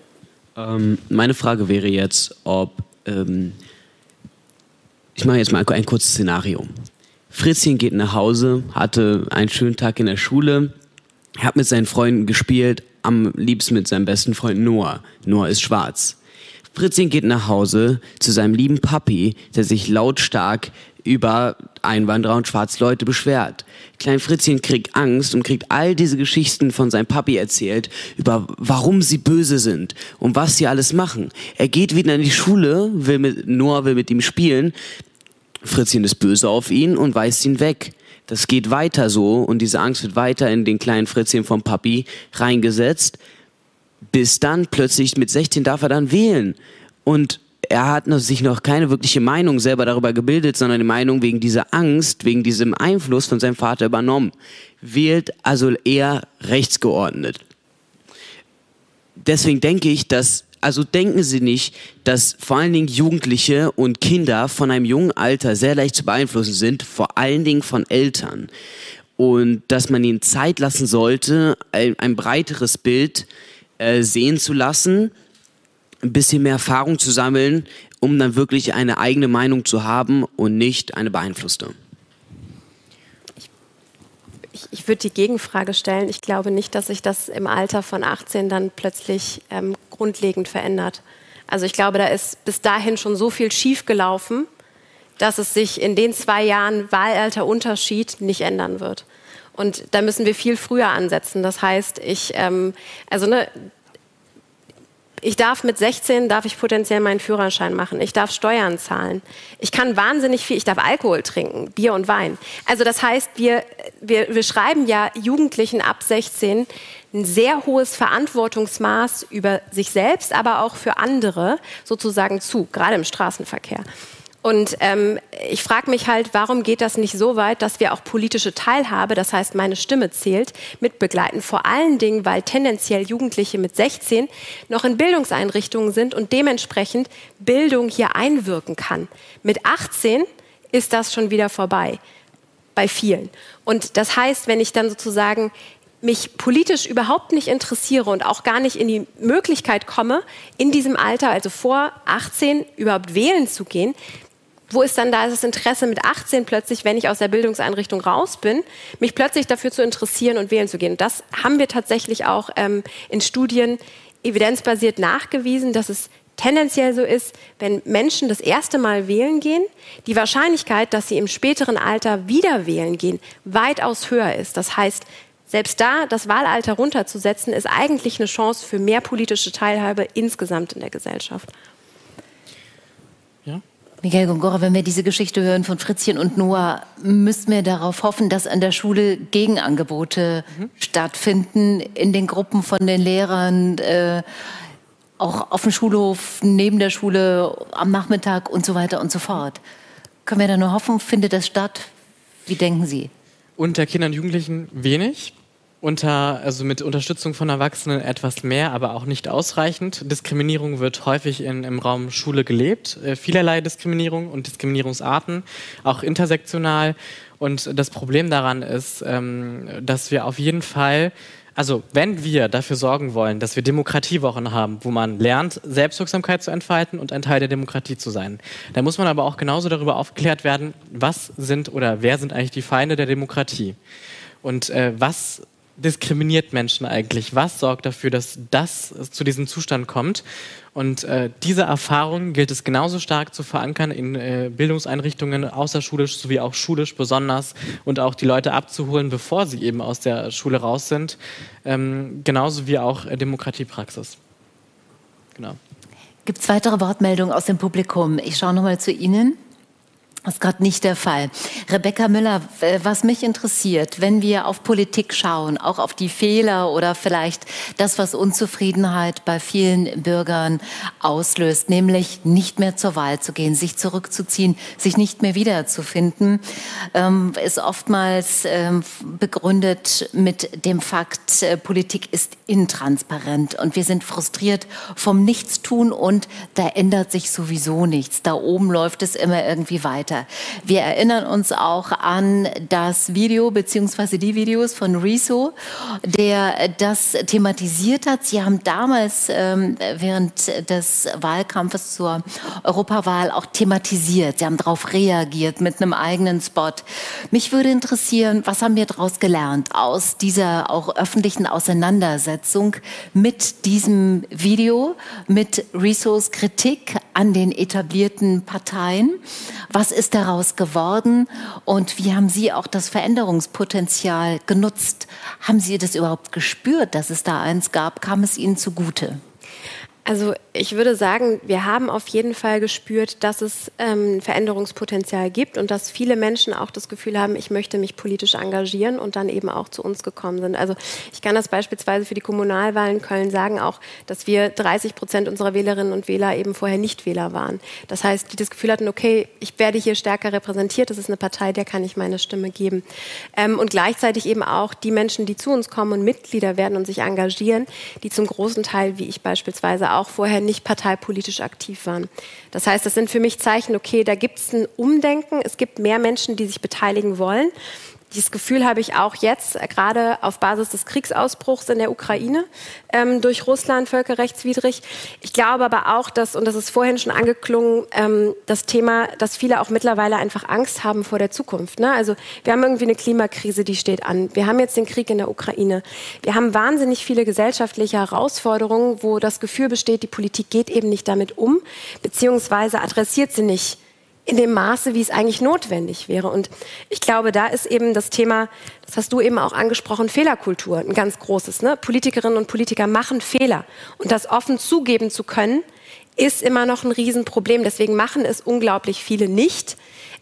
Ähm, meine Frage wäre jetzt, ob, ähm, ich mache jetzt mal ein kurzes Szenario. Fritzchen geht nach Hause, hatte einen schönen Tag in der Schule, hat mit seinen Freunden gespielt, am liebsten mit seinem besten Freund Noah. Noah ist schwarz. Fritzchen geht nach Hause zu seinem lieben Papi, der sich lautstark über Einwanderer und schwarze Leute beschwert. Klein Fritzchen kriegt Angst und kriegt all diese Geschichten von seinem Papi erzählt, über warum sie böse sind und was sie alles machen. Er geht wieder in die Schule, will mit, Noah will mit ihm spielen. Fritzchen ist böse auf ihn und weist ihn weg das geht weiter so und diese Angst wird weiter in den kleinen Fritzchen vom Papi reingesetzt, bis dann plötzlich mit 16 darf er dann wählen. Und er hat noch, sich noch keine wirkliche Meinung selber darüber gebildet, sondern die Meinung wegen dieser Angst, wegen diesem Einfluss von seinem Vater übernommen. Wählt also eher rechtsgeordnet. Deswegen denke ich, dass also denken Sie nicht, dass vor allen Dingen Jugendliche und Kinder von einem jungen Alter sehr leicht zu beeinflussen sind, vor allen Dingen von Eltern. Und dass man ihnen Zeit lassen sollte, ein, ein breiteres Bild äh, sehen zu lassen, ein bisschen mehr Erfahrung zu sammeln, um dann wirklich eine eigene Meinung zu haben und nicht eine beeinflusste. Ich, ich würde die Gegenfrage stellen. Ich glaube nicht, dass sich das im Alter von 18 dann plötzlich ähm, grundlegend verändert. Also ich glaube, da ist bis dahin schon so viel schiefgelaufen, dass es sich in den zwei Jahren Wahlalterunterschied nicht ändern wird. Und da müssen wir viel früher ansetzen. Das heißt, ich, ähm, also ne, ich darf mit 16 darf ich potenziell meinen Führerschein machen. Ich darf Steuern zahlen. Ich kann wahnsinnig viel. Ich darf Alkohol trinken, Bier und Wein. Also das heißt, wir, wir, wir schreiben ja Jugendlichen ab 16 ein sehr hohes Verantwortungsmaß über sich selbst, aber auch für andere sozusagen zu, gerade im Straßenverkehr. Und ähm, ich frage mich halt, warum geht das nicht so weit, dass wir auch politische Teilhabe, das heißt meine Stimme zählt, mitbegleiten. Vor allen Dingen, weil tendenziell Jugendliche mit 16 noch in Bildungseinrichtungen sind und dementsprechend Bildung hier einwirken kann. Mit 18 ist das schon wieder vorbei bei vielen. Und das heißt, wenn ich dann sozusagen mich politisch überhaupt nicht interessiere und auch gar nicht in die Möglichkeit komme, in diesem Alter, also vor 18, überhaupt wählen zu gehen, wo ist dann da das Interesse mit 18 plötzlich, wenn ich aus der Bildungseinrichtung raus bin, mich plötzlich dafür zu interessieren und wählen zu gehen? Das haben wir tatsächlich auch ähm, in Studien evidenzbasiert nachgewiesen, dass es tendenziell so ist, wenn Menschen das erste Mal wählen gehen, die Wahrscheinlichkeit, dass sie im späteren Alter wieder wählen gehen, weitaus höher ist. Das heißt, selbst da das Wahlalter runterzusetzen, ist eigentlich eine Chance für mehr politische Teilhabe insgesamt in der Gesellschaft. Michael Gongora, wenn wir diese Geschichte hören von Fritzchen und Noah, müssen wir darauf hoffen, dass an der Schule Gegenangebote mhm. stattfinden in den Gruppen von den Lehrern, äh, auch auf dem Schulhof, neben der Schule, am Nachmittag und so weiter und so fort. Können wir da nur hoffen, findet das statt? Wie denken Sie? Unter Kindern und Jugendlichen wenig unter, also mit Unterstützung von Erwachsenen etwas mehr, aber auch nicht ausreichend. Diskriminierung wird häufig in, im Raum Schule gelebt. Äh, vielerlei Diskriminierung und Diskriminierungsarten, auch intersektional. Und das Problem daran ist, ähm, dass wir auf jeden Fall also wenn wir dafür sorgen wollen, dass wir Demokratiewochen haben, wo man lernt, Selbstwirksamkeit zu entfalten und ein Teil der Demokratie zu sein, dann muss man aber auch genauso darüber aufgeklärt werden, was sind oder wer sind eigentlich die Feinde der Demokratie und äh, was diskriminiert Menschen eigentlich? Was sorgt dafür, dass das zu diesem Zustand kommt? Und äh, diese Erfahrung gilt es genauso stark zu verankern in äh, Bildungseinrichtungen, außerschulisch sowie auch schulisch besonders und auch die Leute abzuholen, bevor sie eben aus der Schule raus sind. Ähm, genauso wie auch äh, Demokratiepraxis. Genau. Gibt es weitere Wortmeldungen aus dem Publikum? Ich schaue nochmal zu Ihnen. Das ist gerade nicht der Fall. Rebecca Müller, was mich interessiert, wenn wir auf Politik schauen, auch auf die Fehler oder vielleicht das, was Unzufriedenheit bei vielen Bürgern auslöst, nämlich nicht mehr zur Wahl zu gehen, sich zurückzuziehen, sich nicht mehr wiederzufinden, ähm, ist oftmals ähm, begründet mit dem Fakt, äh, Politik ist intransparent und wir sind frustriert vom Nichtstun und da ändert sich sowieso nichts. Da oben läuft es immer irgendwie weiter weiter. Wir erinnern uns auch an das Video beziehungsweise die Videos von Rezo, der das thematisiert hat. Sie haben damals ähm, während des Wahlkampfes zur Europawahl auch thematisiert. Sie haben darauf reagiert mit einem eigenen Spot. Mich würde interessieren, was haben wir daraus gelernt aus dieser auch öffentlichen Auseinandersetzung mit diesem Video, mit Rezos Kritik an den etablierten Parteien? Was ist daraus geworden und wie haben Sie auch das Veränderungspotenzial genutzt? Haben Sie das überhaupt gespürt, dass es da eins gab? Kam es Ihnen zugute? Also ich würde sagen, wir haben auf jeden Fall gespürt, dass es ähm, Veränderungspotenzial gibt und dass viele Menschen auch das Gefühl haben, ich möchte mich politisch engagieren und dann eben auch zu uns gekommen sind. Also ich kann das beispielsweise für die Kommunalwahlen in Köln sagen, auch, dass wir 30 Prozent unserer Wählerinnen und Wähler eben vorher nicht Wähler waren. Das heißt, die das Gefühl hatten, okay, ich werde hier stärker repräsentiert, das ist eine Partei, der kann ich meine Stimme geben. Ähm, und gleichzeitig eben auch die Menschen, die zu uns kommen und Mitglieder werden und sich engagieren, die zum großen Teil, wie ich beispielsweise auch vorher nicht parteipolitisch aktiv waren. Das heißt, das sind für mich Zeichen, okay, da gibt es ein Umdenken, es gibt mehr Menschen, die sich beteiligen wollen. Dieses Gefühl habe ich auch jetzt, äh, gerade auf Basis des Kriegsausbruchs in der Ukraine ähm, durch Russland völkerrechtswidrig. Ich glaube aber auch, dass, und das ist vorhin schon angeklungen, ähm, das Thema, dass viele auch mittlerweile einfach Angst haben vor der Zukunft. Ne? Also wir haben irgendwie eine Klimakrise, die steht an. Wir haben jetzt den Krieg in der Ukraine. Wir haben wahnsinnig viele gesellschaftliche Herausforderungen, wo das Gefühl besteht, die Politik geht eben nicht damit um, beziehungsweise adressiert sie nicht in dem Maße, wie es eigentlich notwendig wäre. Und ich glaube, da ist eben das Thema, das hast du eben auch angesprochen, Fehlerkultur, ein ganz großes. Ne? Politikerinnen und Politiker machen Fehler. Und das offen zugeben zu können, ist immer noch ein Riesenproblem. Deswegen machen es unglaublich viele nicht.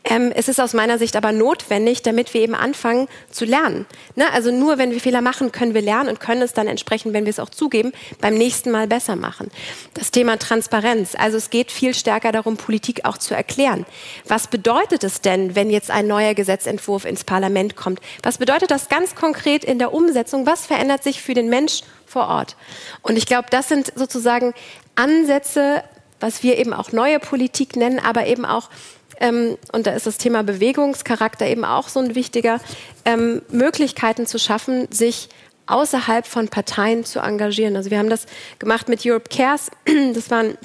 Ähm, es ist aus meiner Sicht aber notwendig, damit wir eben anfangen zu lernen. Ne? Also nur wenn wir Fehler machen, können wir lernen und können es dann entsprechend, wenn wir es auch zugeben, beim nächsten Mal besser machen. Das Thema Transparenz. Also es geht viel stärker darum, Politik auch zu erklären. Was bedeutet es denn, wenn jetzt ein neuer Gesetzentwurf ins Parlament kommt? Was bedeutet das ganz konkret in der Umsetzung? Was verändert sich für den Mensch vor Ort? Und ich glaube, das sind sozusagen Ansätze, was wir eben auch neue Politik nennen, aber eben auch ähm, und da ist das Thema Bewegungscharakter eben auch so ein wichtiger, ähm, Möglichkeiten zu schaffen, sich außerhalb von Parteien zu engagieren. Also wir haben das gemacht mit Europe Cares. Das war ein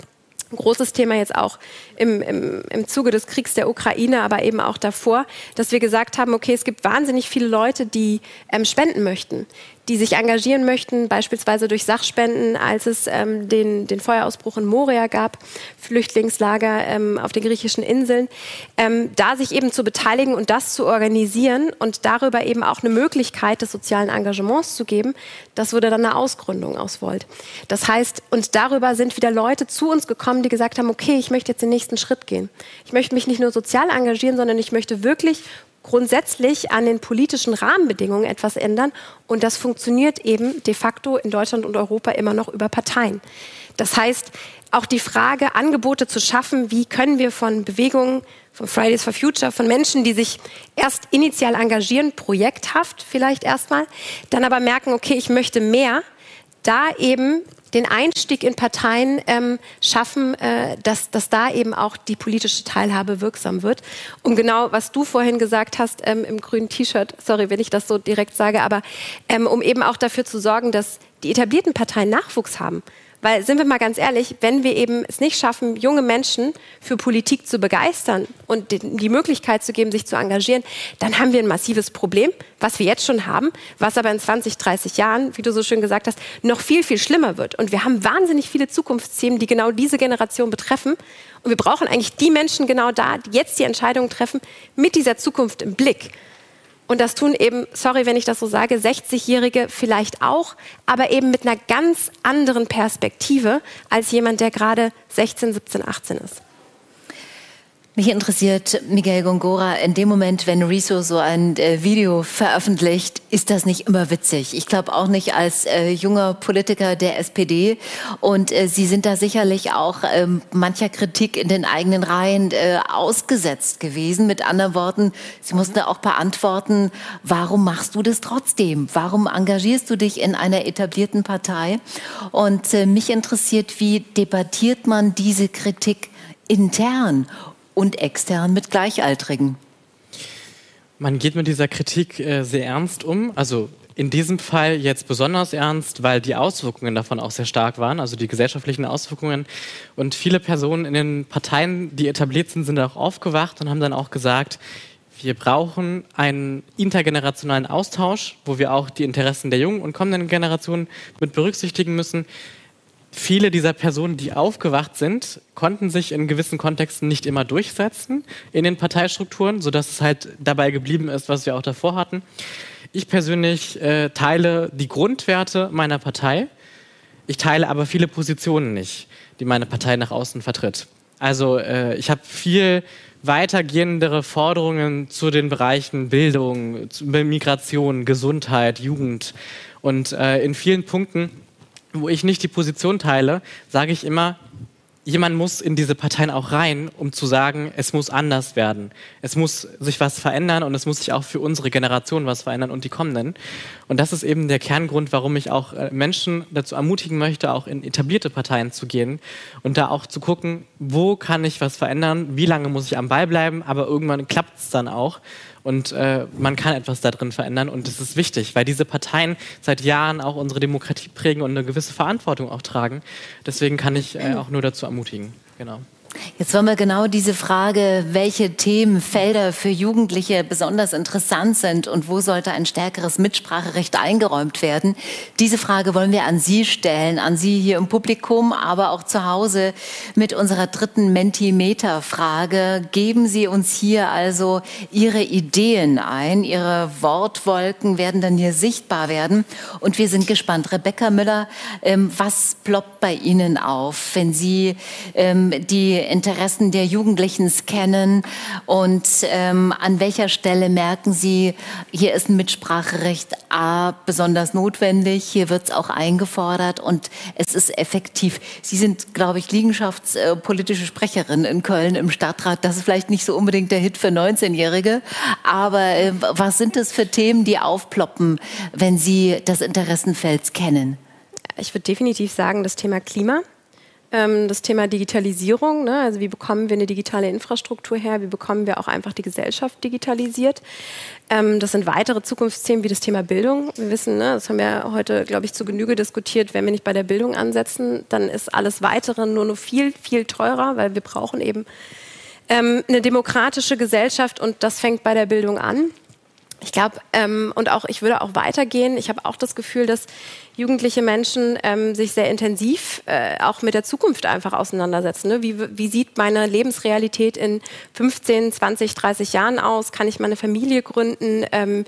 großes Thema jetzt auch im, im, im Zuge des Kriegs der Ukraine, aber eben auch davor, dass wir gesagt haben, okay, es gibt wahnsinnig viele Leute, die ähm, spenden möchten, die sich engagieren möchten, beispielsweise durch Sachspenden, als es ähm, den, den Feuerausbruch in Moria gab, Flüchtlingslager ähm, auf den griechischen Inseln, ähm, da sich eben zu beteiligen und das zu organisieren und darüber eben auch eine Möglichkeit des sozialen Engagements zu geben, das wurde dann eine Ausgründung aus Volt. Das heißt, und darüber sind wieder Leute zu uns gekommen, die gesagt haben, okay, ich möchte jetzt den nächsten Schritt gehen. Ich möchte mich nicht nur sozial engagieren, sondern ich möchte wirklich grundsätzlich an den politischen Rahmenbedingungen etwas ändern. Und das funktioniert eben de facto in Deutschland und Europa immer noch über Parteien. Das heißt, auch die Frage, Angebote zu schaffen, wie können wir von Bewegungen, von Fridays for Future, von Menschen, die sich erst initial engagieren, projekthaft vielleicht erstmal, dann aber merken, okay, ich möchte mehr, da eben den Einstieg in Parteien ähm, schaffen, äh, dass, dass da eben auch die politische Teilhabe wirksam wird. Um genau, was du vorhin gesagt hast ähm, im grünen T-Shirt, sorry, wenn ich das so direkt sage, aber ähm, um eben auch dafür zu sorgen, dass die etablierten Parteien Nachwuchs haben. Weil, sind wir mal ganz ehrlich, wenn wir eben es nicht schaffen, junge Menschen für Politik zu begeistern und die Möglichkeit zu geben, sich zu engagieren, dann haben wir ein massives Problem, was wir jetzt schon haben, was aber in 20, 30 Jahren, wie du so schön gesagt hast, noch viel, viel schlimmer wird. Und wir haben wahnsinnig viele Zukunftsthemen, die genau diese Generation betreffen. Und wir brauchen eigentlich die Menschen genau da, die jetzt die Entscheidungen treffen, mit dieser Zukunft im Blick. Und das tun eben, sorry, wenn ich das so sage, 60-Jährige vielleicht auch, aber eben mit einer ganz anderen Perspektive als jemand, der gerade 16, 17, 18 ist. Mich interessiert, Miguel Gongora, in dem Moment, wenn Riso so ein äh, Video veröffentlicht, ist das nicht immer witzig. Ich glaube auch nicht als äh, junger Politiker der SPD. Und äh, Sie sind da sicherlich auch ähm, mancher Kritik in den eigenen Reihen äh, ausgesetzt gewesen. Mit anderen Worten, Sie mussten da auch beantworten, warum machst du das trotzdem? Warum engagierst du dich in einer etablierten Partei? Und äh, mich interessiert, wie debattiert man diese Kritik intern? Und extern mit Gleichaltrigen. Man geht mit dieser Kritik äh, sehr ernst um. Also in diesem Fall jetzt besonders ernst, weil die Auswirkungen davon auch sehr stark waren, also die gesellschaftlichen Auswirkungen. Und viele Personen in den Parteien, die etabliert sind, sind auch aufgewacht und haben dann auch gesagt, wir brauchen einen intergenerationalen Austausch, wo wir auch die Interessen der jungen und kommenden Generationen mit berücksichtigen müssen viele dieser Personen, die aufgewacht sind, konnten sich in gewissen Kontexten nicht immer durchsetzen in den Parteistrukturen, sodass es halt dabei geblieben ist, was wir auch davor hatten. Ich persönlich äh, teile die Grundwerte meiner Partei. Ich teile aber viele Positionen nicht, die meine Partei nach außen vertritt. Also äh, ich habe viel weitergehendere Forderungen zu den Bereichen Bildung, Migration, Gesundheit, Jugend. Und äh, in vielen Punkten, wo ich nicht die Position teile, sage ich immer, jemand muss in diese Parteien auch rein, um zu sagen, es muss anders werden. Es muss sich was verändern und es muss sich auch für unsere Generation was verändern und die kommenden. Und das ist eben der Kerngrund, warum ich auch äh, Menschen dazu ermutigen möchte, auch in etablierte Parteien zu gehen und da auch zu gucken, wo kann ich was verändern, wie lange muss ich am Ball bleiben, aber irgendwann klappt es dann auch und äh, man kann etwas da drin verändern und das ist wichtig, weil diese Parteien seit Jahren auch unsere Demokratie prägen und eine gewisse Verantwortung auch tragen. Deswegen kann ich äh, auch nur dazu ermutigen. Genau. Jetzt wollen wir genau diese Frage, welche Themenfelder für Jugendliche besonders interessant sind und wo sollte ein stärkeres Mitspracherecht eingeräumt werden. Diese Frage wollen wir an Sie stellen, an Sie hier im Publikum, aber auch zu Hause mit unserer dritten Mentimeter-Frage. Geben Sie uns hier also Ihre Ideen ein. Ihre Wortwolken werden dann hier sichtbar werden. Und wir sind gespannt. Rebecca Müller, ähm, was ploppt bei Ihnen auf, wenn Sie ähm, die Interessen der Jugendlichen scannen und ähm, an welcher Stelle merken Sie, hier ist ein Mitspracherecht A besonders notwendig, hier wird es auch eingefordert und es ist effektiv. Sie sind, glaube ich, liegenschaftspolitische Sprecherin in Köln im Stadtrat. Das ist vielleicht nicht so unbedingt der Hit für 19-Jährige, aber äh, was sind das für Themen, die aufploppen, wenn Sie das Interessenfeld kennen? Ich würde definitiv sagen, das Thema Klima ähm, das Thema Digitalisierung, ne? also wie bekommen wir eine digitale Infrastruktur her, wie bekommen wir auch einfach die Gesellschaft digitalisiert. Ähm, das sind weitere Zukunftsthemen wie das Thema Bildung. Wir wissen, ne, das haben wir heute, glaube ich, zu Genüge diskutiert, wenn wir nicht bei der Bildung ansetzen, dann ist alles Weitere nur noch viel, viel teurer, weil wir brauchen eben ähm, eine demokratische Gesellschaft und das fängt bei der Bildung an. Ich glaube, ähm, und auch ich würde auch weitergehen. Ich habe auch das Gefühl, dass jugendliche Menschen ähm, sich sehr intensiv äh, auch mit der Zukunft einfach auseinandersetzen. Ne? Wie, wie sieht meine Lebensrealität in 15, 20, 30 Jahren aus? Kann ich meine Familie gründen? Ähm,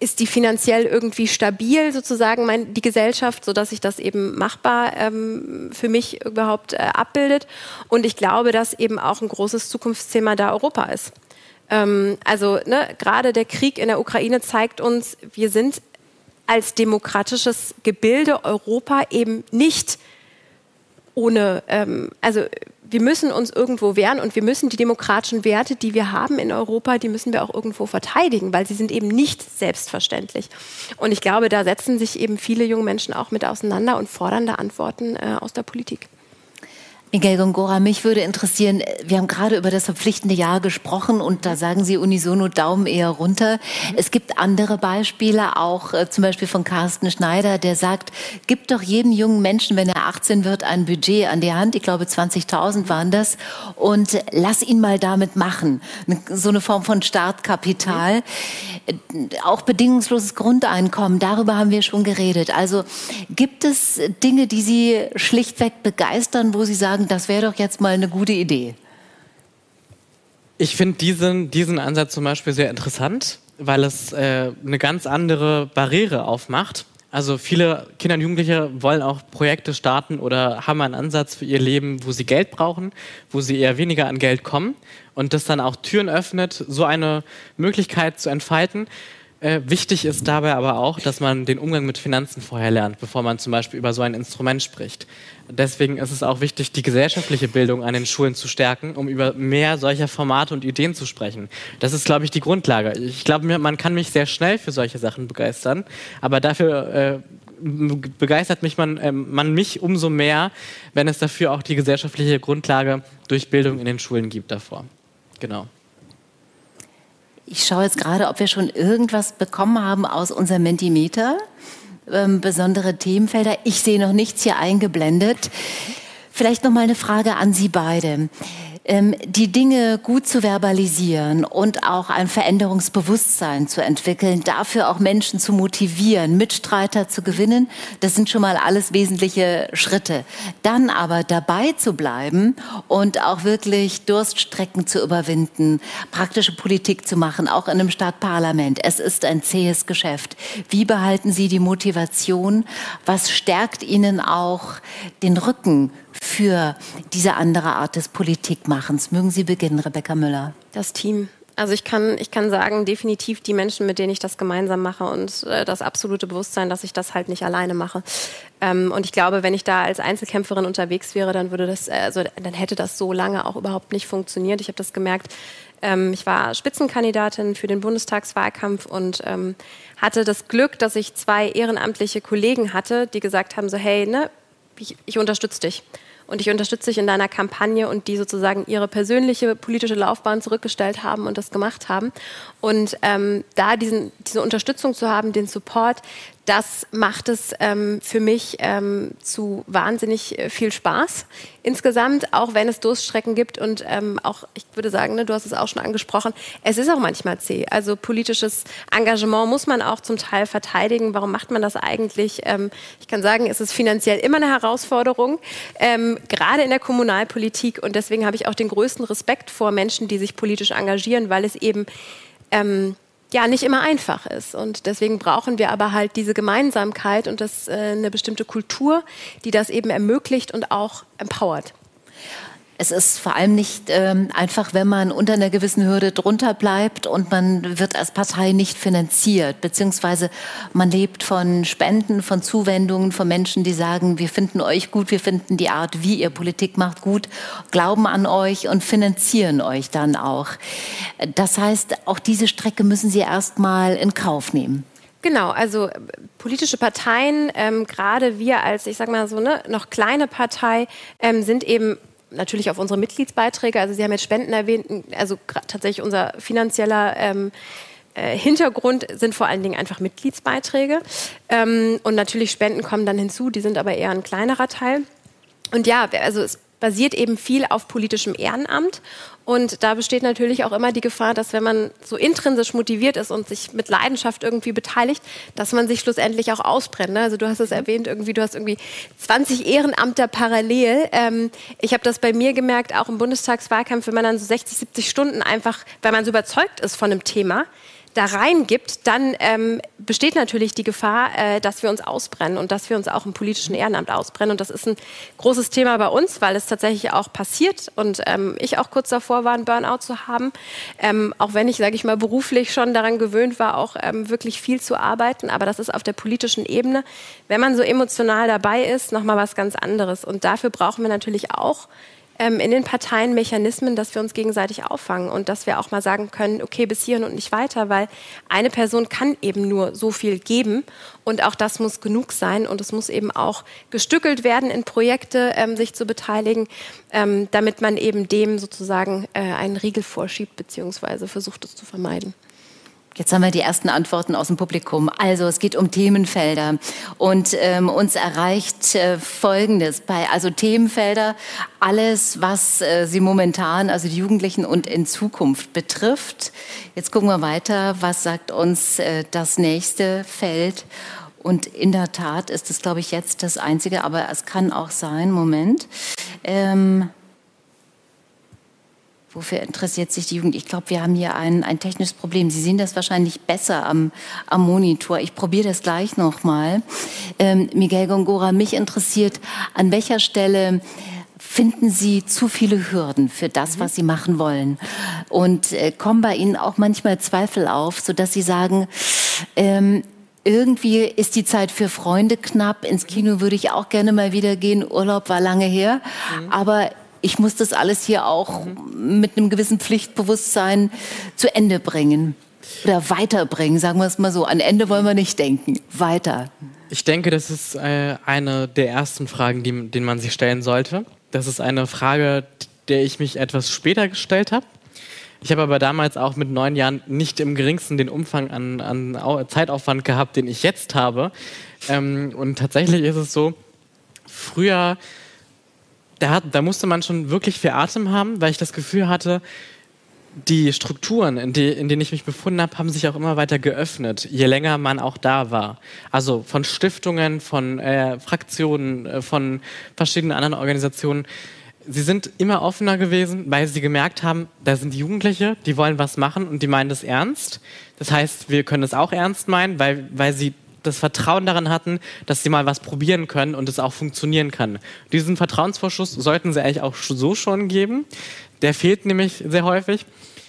ist die finanziell irgendwie stabil sozusagen mein, die Gesellschaft, so dass sich das eben machbar ähm, für mich überhaupt äh, abbildet. Und ich glaube, dass eben auch ein großes Zukunftsthema da Europa ist. Ähm, also ne, gerade der Krieg in der Ukraine zeigt uns, wir sind als demokratisches Gebilde Europa eben nicht ohne, ähm, also wir müssen uns irgendwo wehren und wir müssen die demokratischen Werte, die wir haben in Europa, die müssen wir auch irgendwo verteidigen, weil sie sind eben nicht selbstverständlich. Und ich glaube, da setzen sich eben viele junge Menschen auch mit auseinander und fordern da Antworten äh, aus der Politik. Miguel Gongora, mich würde interessieren, wir haben gerade über das verpflichtende Jahr gesprochen und da sagen Sie unisono Daumen eher runter. Es gibt andere Beispiele, auch äh, zum Beispiel von Carsten Schneider, der sagt, gibt doch jedem jungen Menschen, wenn er 18 wird, ein Budget an die Hand. Ich glaube, 20.000 waren das. Und lass ihn mal damit machen. So eine Form von Startkapital. Auch bedingungsloses Grundeinkommen, darüber haben wir schon geredet. Also gibt es Dinge, die Sie schlichtweg begeistern, wo Sie sagen, sagen, das wäre doch jetzt mal eine gute Idee? Ich finde diesen, diesen Ansatz zum Beispiel sehr interessant, weil es äh, eine ganz andere Barriere aufmacht. Also viele Kinder und Jugendliche wollen auch Projekte starten oder haben einen Ansatz für ihr Leben, wo sie Geld brauchen, wo sie eher weniger an Geld kommen und das dann auch Türen öffnet, so eine Möglichkeit zu entfalten. Äh, wichtig ist dabei aber auch, dass man den Umgang mit Finanzen vorher lernt, bevor man zum Beispiel über so ein Instrument spricht. Deswegen ist es auch wichtig, die gesellschaftliche Bildung an den Schulen zu stärken, um über mehr solcher Formate und Ideen zu sprechen. Das ist, glaube ich, die Grundlage. Ich glaube, man kann mich sehr schnell für solche Sachen begeistern, aber dafür äh, begeistert mich man, äh, man mich umso mehr, wenn es dafür auch die gesellschaftliche Grundlage durch Bildung in den Schulen gibt davor. Genau. Ich schaue jetzt gerade, ob wir schon irgendwas bekommen haben aus unserem Mentimeter. Ähm, besondere Themenfelder. Ich sehe noch nichts hier eingeblendet. Vielleicht noch mal eine Frage an Sie beide. Ähm, die Dinge gut zu verbalisieren und auch ein Veränderungsbewusstsein zu entwickeln, dafür auch Menschen zu motivieren, Mitstreiter zu gewinnen, das sind schon mal alles wesentliche Schritte. Dann aber dabei zu bleiben und auch wirklich Durststrecken zu überwinden, praktische Politik zu machen, auch in einem Stadtparlament. Es ist ein zähes Geschäft. Wie behalten Sie die Motivation? Was stärkt Ihnen auch den Rücken für diese andere Art des Politikmachens? Mögen Sie beginnen, Rebecca Müller. Das Team. Also ich kann, ich kann sagen, definitiv die Menschen, mit denen ich das gemeinsam mache und äh, das absolute Bewusstsein, dass ich das halt nicht alleine mache. Ähm, und ich glaube, wenn ich da als Einzelkämpferin unterwegs wäre, dann würde das, äh, also dann hätte das so lange auch überhaupt nicht funktioniert. Ich habe das gemerkt. Ähm, ich war Spitzenkandidatin für den Bundestagswahlkampf und ähm, hatte das Glück, dass ich zwei ehrenamtliche Kollegen hatte, die gesagt haben so, hey, ne, ich, ich unterstütze dich und ich unterstütze dich in deiner Kampagne und die sozusagen ihre persönliche politische Laufbahn zurückgestellt haben und das gemacht haben. Und ähm, da diesen, diese Unterstützung zu haben, den Support, das macht es ähm, für mich ähm, zu wahnsinnig äh, viel Spaß insgesamt, auch wenn es Durststrecken gibt und ähm, auch, ich würde sagen, ne, du hast es auch schon angesprochen, es ist auch manchmal zäh. Also politisches Engagement muss man auch zum Teil verteidigen. Warum macht man das eigentlich? Ähm, ich kann sagen, es ist finanziell immer eine Herausforderung, ähm, gerade in der Kommunalpolitik und deswegen habe ich auch den größten Respekt vor Menschen, die sich politisch engagieren, weil es eben ähm, ja nicht immer einfach ist. Und deswegen brauchen wir aber halt diese Gemeinsamkeit und das, äh, eine bestimmte Kultur, die das eben ermöglicht und auch empowert. Es ist vor allem nicht ähm, einfach, wenn man unter einer gewissen Hürde drunter bleibt und man wird als Partei nicht finanziert, beziehungsweise man lebt von Spenden, von Zuwendungen, von Menschen, die sagen, wir finden euch gut, wir finden die Art, wie ihr Politik macht, gut, glauben an euch und finanzieren euch dann auch. Das heißt, auch diese Strecke müssen Sie erstmal in Kauf nehmen. Genau, also politische Parteien, ähm, gerade wir als, ich sag mal so, ne, noch kleine Partei, ähm, sind eben natürlich auf unsere Mitgliedsbeiträge. Also Sie haben jetzt Spenden erwähnt, also tatsächlich unser finanzieller ähm, äh, Hintergrund sind vor allen Dingen einfach Mitgliedsbeiträge. Ähm, und natürlich Spenden kommen dann hinzu, die sind aber eher ein kleinerer Teil. Und ja, also es basiert eben viel auf politischem Ehrenamt. Und da besteht natürlich auch immer die Gefahr, dass wenn man so intrinsisch motiviert ist und sich mit Leidenschaft irgendwie beteiligt, dass man sich schlussendlich auch ausbrennt. Ne? Also du hast es erwähnt, irgendwie du hast irgendwie 20 Ehrenamter parallel. Ähm, ich habe das bei mir gemerkt, auch im Bundestagswahlkampf, wenn man dann so 60, 70 Stunden einfach, weil man so überzeugt ist von einem Thema, da reingibt, dann ähm, besteht natürlich die Gefahr, äh, dass wir uns ausbrennen und dass wir uns auch im politischen Ehrenamt ausbrennen. Und das ist ein großes Thema bei uns, weil es tatsächlich auch passiert und ähm, ich auch kurz davor war, einen Burnout zu haben. Ähm, auch wenn ich, sage ich mal, beruflich schon daran gewöhnt war, auch ähm, wirklich viel zu arbeiten. Aber das ist auf der politischen Ebene, wenn man so emotional dabei ist, nochmal was ganz anderes. Und dafür brauchen wir natürlich auch ähm, in den Parteien Mechanismen, dass wir uns gegenseitig auffangen und dass wir auch mal sagen können, okay, bis hierhin und nicht weiter, weil eine Person kann eben nur so viel geben und auch das muss genug sein und es muss eben auch gestückelt werden in Projekte, ähm, sich zu beteiligen, ähm, damit man eben dem sozusagen äh, einen Riegel vorschiebt beziehungsweise versucht es zu vermeiden. Jetzt haben wir die ersten Antworten aus dem Publikum. Also es geht um Themenfelder und ähm, uns erreicht äh, Folgendes bei also Themenfelder alles, was äh, sie momentan, also die Jugendlichen und in Zukunft betrifft. Jetzt gucken wir weiter. Was sagt uns äh, das nächste Feld? Und in der Tat ist es, glaube ich, jetzt das einzige, aber es kann auch sein. Moment. Ähm, Wofür interessiert sich die Jugend? Ich glaube, wir haben hier ein, ein technisches Problem. Sie sehen das wahrscheinlich besser am, am Monitor. Ich probiere das gleich nochmal. Ähm, Miguel Gongora, mich interessiert, an welcher Stelle finden Sie zu viele Hürden für das, was Sie machen wollen? Und äh, kommen bei Ihnen auch manchmal Zweifel auf, sodass Sie sagen, ähm, irgendwie ist die Zeit für Freunde knapp. Ins Kino würde ich auch gerne mal wieder gehen. Urlaub war lange her. Mhm. Aber ich muss das alles hier auch mit einem gewissen Pflichtbewusstsein zu Ende bringen oder weiterbringen, sagen wir es mal so. An Ende wollen wir nicht denken, weiter. Ich denke, das ist äh, eine der ersten Fragen, die, denen man sich stellen sollte. Das ist eine Frage, der ich mich etwas später gestellt habe. Ich habe aber damals auch mit neun Jahren nicht im geringsten den Umfang an, an Zeitaufwand gehabt, den ich jetzt habe. Ähm, und tatsächlich ist es so, früher da, da musste man schon wirklich viel Atem haben, weil ich das Gefühl hatte, die Strukturen, in, die, in, denen ich mich befunden habe, haben sich auch immer weiter geöffnet, je länger man auch da war. Also von Stiftungen, von äh, Fraktionen, äh, von verschiedenen anderen Organisationen. Sie sind immer offener gewesen, weil sie gemerkt haben, da sind Jugendliche, die wollen was machen und die meinen das ernst. Das heißt, wir können es auch ernst meinen, weil, weil sie das Vertrauen daran hatten, dass sie mal was probieren können und es auch funktionieren kann. Diesen Vertrauensvorschuss sollten sie eigentlich auch so schon geben. Der fehlt nämlich sehr häufig.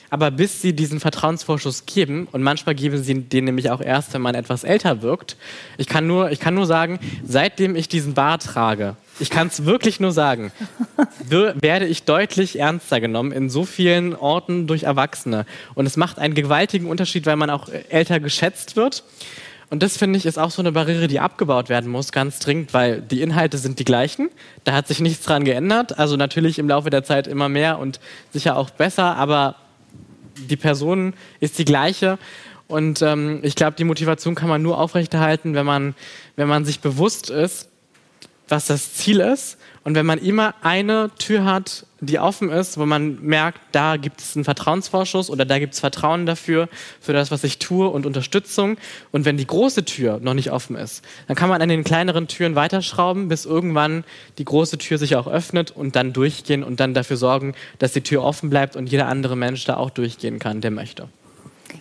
Aber bis sie diesen Vertrauensvorschuss geben, und manchmal geben sie den nämlich auch erst, wenn man etwas älter wirkt, ich kann nur, ich kann nur sagen, seitdem ich diesen Bart trage, ich kann es wirklich nur sagen, werde ich deutlich ernster genommen in so vielen Orten durch Erwachsene. Und es macht einen gewaltigen Unterschied, weil man auch älter geschätzt wird. Und das finde ich ist auch so eine Barriere, die abgebaut werden muss, ganz dringend, weil die Inhalte sind die gleichen. Da hat sich nichts dran geändert. Also natürlich im Laufe der Zeit immer mehr und sicher auch besser, aber die Person ist die gleiche. Und ähm, ich glaube, die Motivation kann man nur aufrechterhalten, wenn man, wenn man sich bewusst ist, was das Ziel ist. Und wenn man immer eine Tür hat, die offen ist, wo man merkt, da gibt es einen Vertrauensvorschuss oder da gibt es Vertrauen dafür, für das, was ich tue und Unterstützung. Und wenn die große Tür noch nicht offen ist, dann kann man an den kleineren Türen weiterschrauben, bis irgendwann die große Tür sich auch öffnet und dann durchgehen und dann dafür sorgen, dass die Tür offen bleibt und jeder andere Mensch da auch durchgehen kann, der möchte.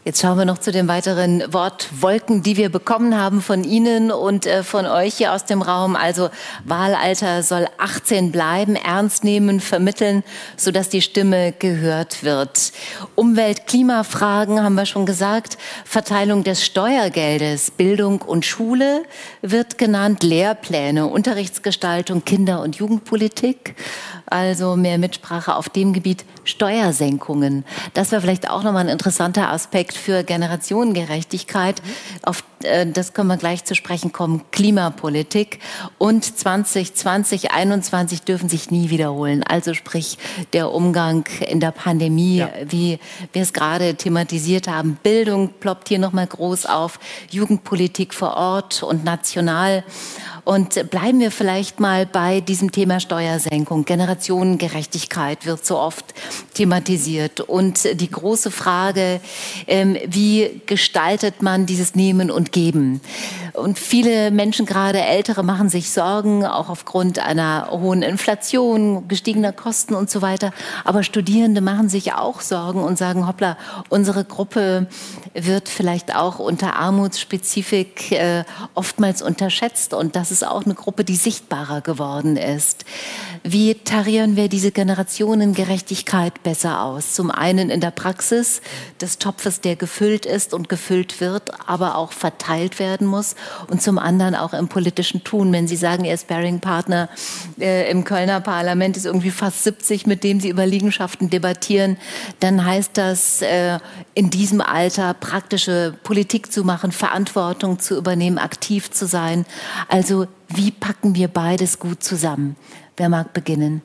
Jetzt schauen wir noch zu den weiteren Wortwolken, die wir bekommen haben von Ihnen und äh, von euch hier aus dem Raum. Also Wahlalter soll 18 bleiben, ernst nehmen, vermitteln, sodass die Stimme gehört wird. Umwelt, Klimafragen haben wir schon gesagt. Verteilung des Steuergeldes, Bildung und Schule wird genannt, Lehrpläne, Unterrichtsgestaltung, Kinder- und Jugendpolitik also mehr Mitsprache auf dem Gebiet Steuersenkungen. Das wäre vielleicht auch nochmal ein interessanter Aspekt für Generationengerechtigkeit. Auf äh, das können wir gleich zu sprechen kommen. Klimapolitik und 2020, 2021 dürfen sich nie wiederholen. Also sprich der Umgang in der Pandemie, ja. wie wir es gerade thematisiert haben. Bildung ploppt hier nochmal groß auf. Jugendpolitik vor Ort und national. Und bleiben wir vielleicht mal bei diesem Thema Steuersenkung. Generationengerechtigkeit wird so oft thematisiert. Und die große Frage, ähm, wie gestaltet man dieses Nehmen und Geben? Und viele Menschen, gerade Ältere, machen sich Sorgen, auch aufgrund einer hohen Inflation, gestiegener Kosten und so weiter. Aber Studierende machen sich auch Sorgen und sagen, hoppla, unsere Gruppe wird vielleicht auch unter Armutsspezifik äh, oftmals unterschätzt. Und das ist auch eine Gruppe, die sichtbarer geworden ist. Wie tarieren wir diese Generationengerechtigkeit besser aus? Zum einen in der Praxis des Topfes, der gefüllt ist und gefüllt wird, aber auch verteilt werden muss. Und zum anderen auch im politischen Tun. Wenn Sie sagen, Ihr Sparing-Partner äh, im Kölner Parlament ist irgendwie fast 70, mit dem Sie über Liegenschaften debattieren, dann heißt das, äh, in diesem Alter praktische Politik zu machen, Verantwortung zu übernehmen, aktiv zu sein. Also wie packen wir beides gut zusammen? Wer mag beginnen?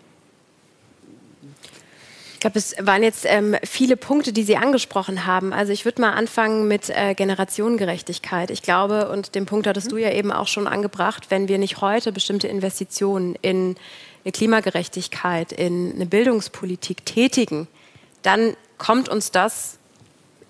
Ich glaube, es waren jetzt ähm, viele Punkte, die Sie angesprochen haben. Also ich würde mal anfangen mit äh, Generationengerechtigkeit. Ich glaube, und den Punkt hattest du ja eben auch schon angebracht, wenn wir nicht heute bestimmte Investitionen in eine Klimagerechtigkeit, in eine Bildungspolitik tätigen, dann kommt uns das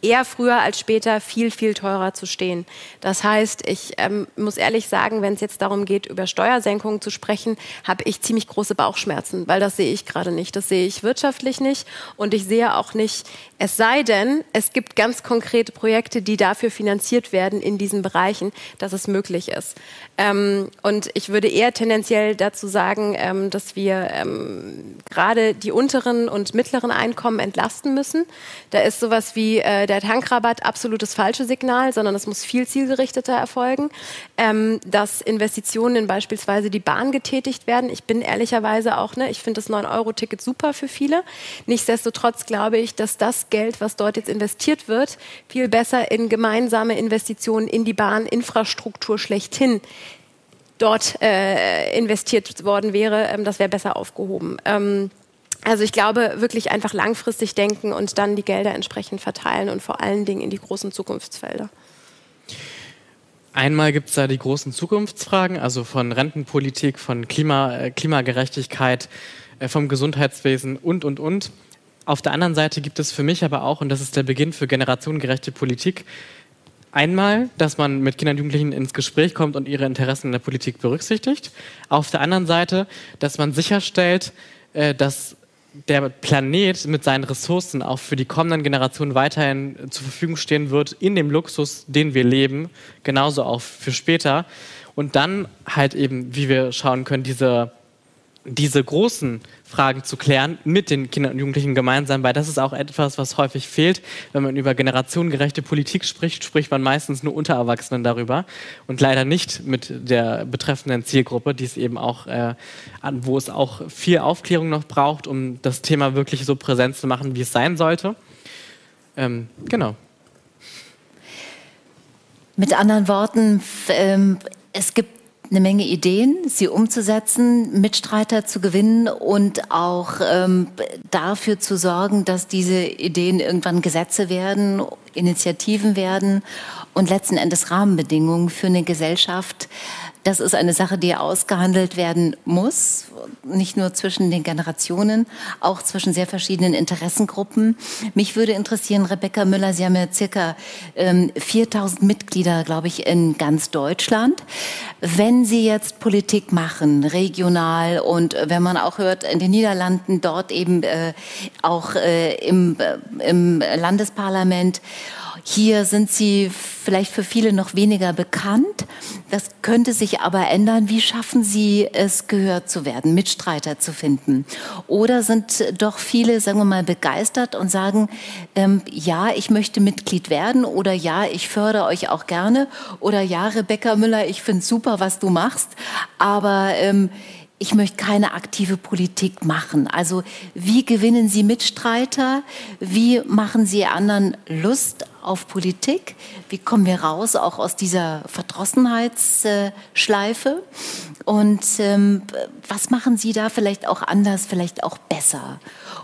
eher früher als später viel, viel teurer zu stehen. Das heißt, ich ähm, muss ehrlich sagen, wenn es jetzt darum geht, über Steuersenkungen zu sprechen, habe ich ziemlich große Bauchschmerzen, weil das sehe ich gerade nicht. Das sehe ich wirtschaftlich nicht und ich sehe auch nicht, es sei denn, es gibt ganz konkrete Projekte, die dafür finanziert werden in diesen Bereichen, dass es möglich ist. Ähm, und ich würde eher tendenziell dazu sagen, ähm, dass wir ähm, gerade die unteren und mittleren Einkommen entlasten müssen. Da ist sowas wie äh, der Tankrabatt absolutes falsche Signal, sondern es muss viel zielgerichteter erfolgen. Ähm, dass Investitionen in beispielsweise die Bahn getätigt werden. Ich bin ehrlicherweise auch, ne, ich finde das 9-Euro-Ticket super für viele. Nichtsdestotrotz glaube ich, dass das Geld, was dort jetzt investiert wird, viel besser in gemeinsame Investitionen in die Bahninfrastruktur schlechthin dort äh, investiert worden wäre, ähm, das wäre besser aufgehoben. Ähm, also ich glaube, wirklich einfach langfristig denken und dann die Gelder entsprechend verteilen und vor allen Dingen in die großen Zukunftsfelder. Einmal gibt es da die großen Zukunftsfragen, also von Rentenpolitik, von Klima, äh, Klimagerechtigkeit äh, vom Gesundheitswesen und, und, und. Auf der anderen Seite gibt es für mich aber auch, und das ist der Beginn für generationengerechte Politik, einmal, dass man mit Kindern und Jugendlichen ins Gespräch kommt und ihre Interessen in der Politik berücksichtigt. Auf der anderen Seite, dass man sicherstellt, äh, dass der Planet mit seinen Ressourcen auch für die kommenden Generationen weiterhin zur Verfügung stehen wird, in dem Luxus, den wir leben, genauso auch für später. Und dann halt eben, wie wir schauen können, diese diese großen Fragen zu klären mit den Kindern und Jugendlichen gemeinsam, weil das ist auch etwas, was häufig fehlt. Wenn man über generationengerechte Politik spricht, spricht man meistens nur unter Erwachsenen darüber und leider nicht mit der betreffenden Zielgruppe, die es eben auch, äh, wo es auch viel Aufklärung noch braucht, um das Thema wirklich so präsent zu machen, wie es sein sollte. Ähm, genau. Mit anderen Worten, ähm, es gibt eine Menge Ideen, sie umzusetzen, Mitstreiter zu gewinnen und auch ähm, dafür zu sorgen, dass diese Ideen irgendwann Gesetze werden, Initiativen werden und letzten Endes Rahmenbedingungen für eine Gesellschaft, das ist eine Sache, die ausgehandelt werden muss, nicht nur zwischen den Generationen, auch zwischen sehr verschiedenen Interessengruppen. Mich würde interessieren, Rebecca Müller, Sie haben ja circa ähm, 4000 Mitglieder, glaube ich, in ganz Deutschland. Wenn Sie jetzt Politik machen, regional und wenn man auch hört, in den Niederlanden, dort eben äh, auch äh, im, äh, im Landesparlament, hier sind sie vielleicht für viele noch weniger bekannt. Das könnte sich aber ändern. Wie schaffen Sie es, gehört zu werden, Mitstreiter zu finden? Oder sind doch viele, sagen wir mal, begeistert und sagen, ähm, ja, ich möchte Mitglied werden oder ja, ich fördere euch auch gerne oder ja, Rebecca Müller, ich finde super, was du machst, aber ähm, ich möchte keine aktive Politik machen. Also wie gewinnen Sie Mitstreiter? Wie machen Sie anderen Lust auf Politik? Wie kommen wir raus auch aus dieser Verdrossenheitsschleife? Und ähm, was machen Sie da vielleicht auch anders, vielleicht auch besser?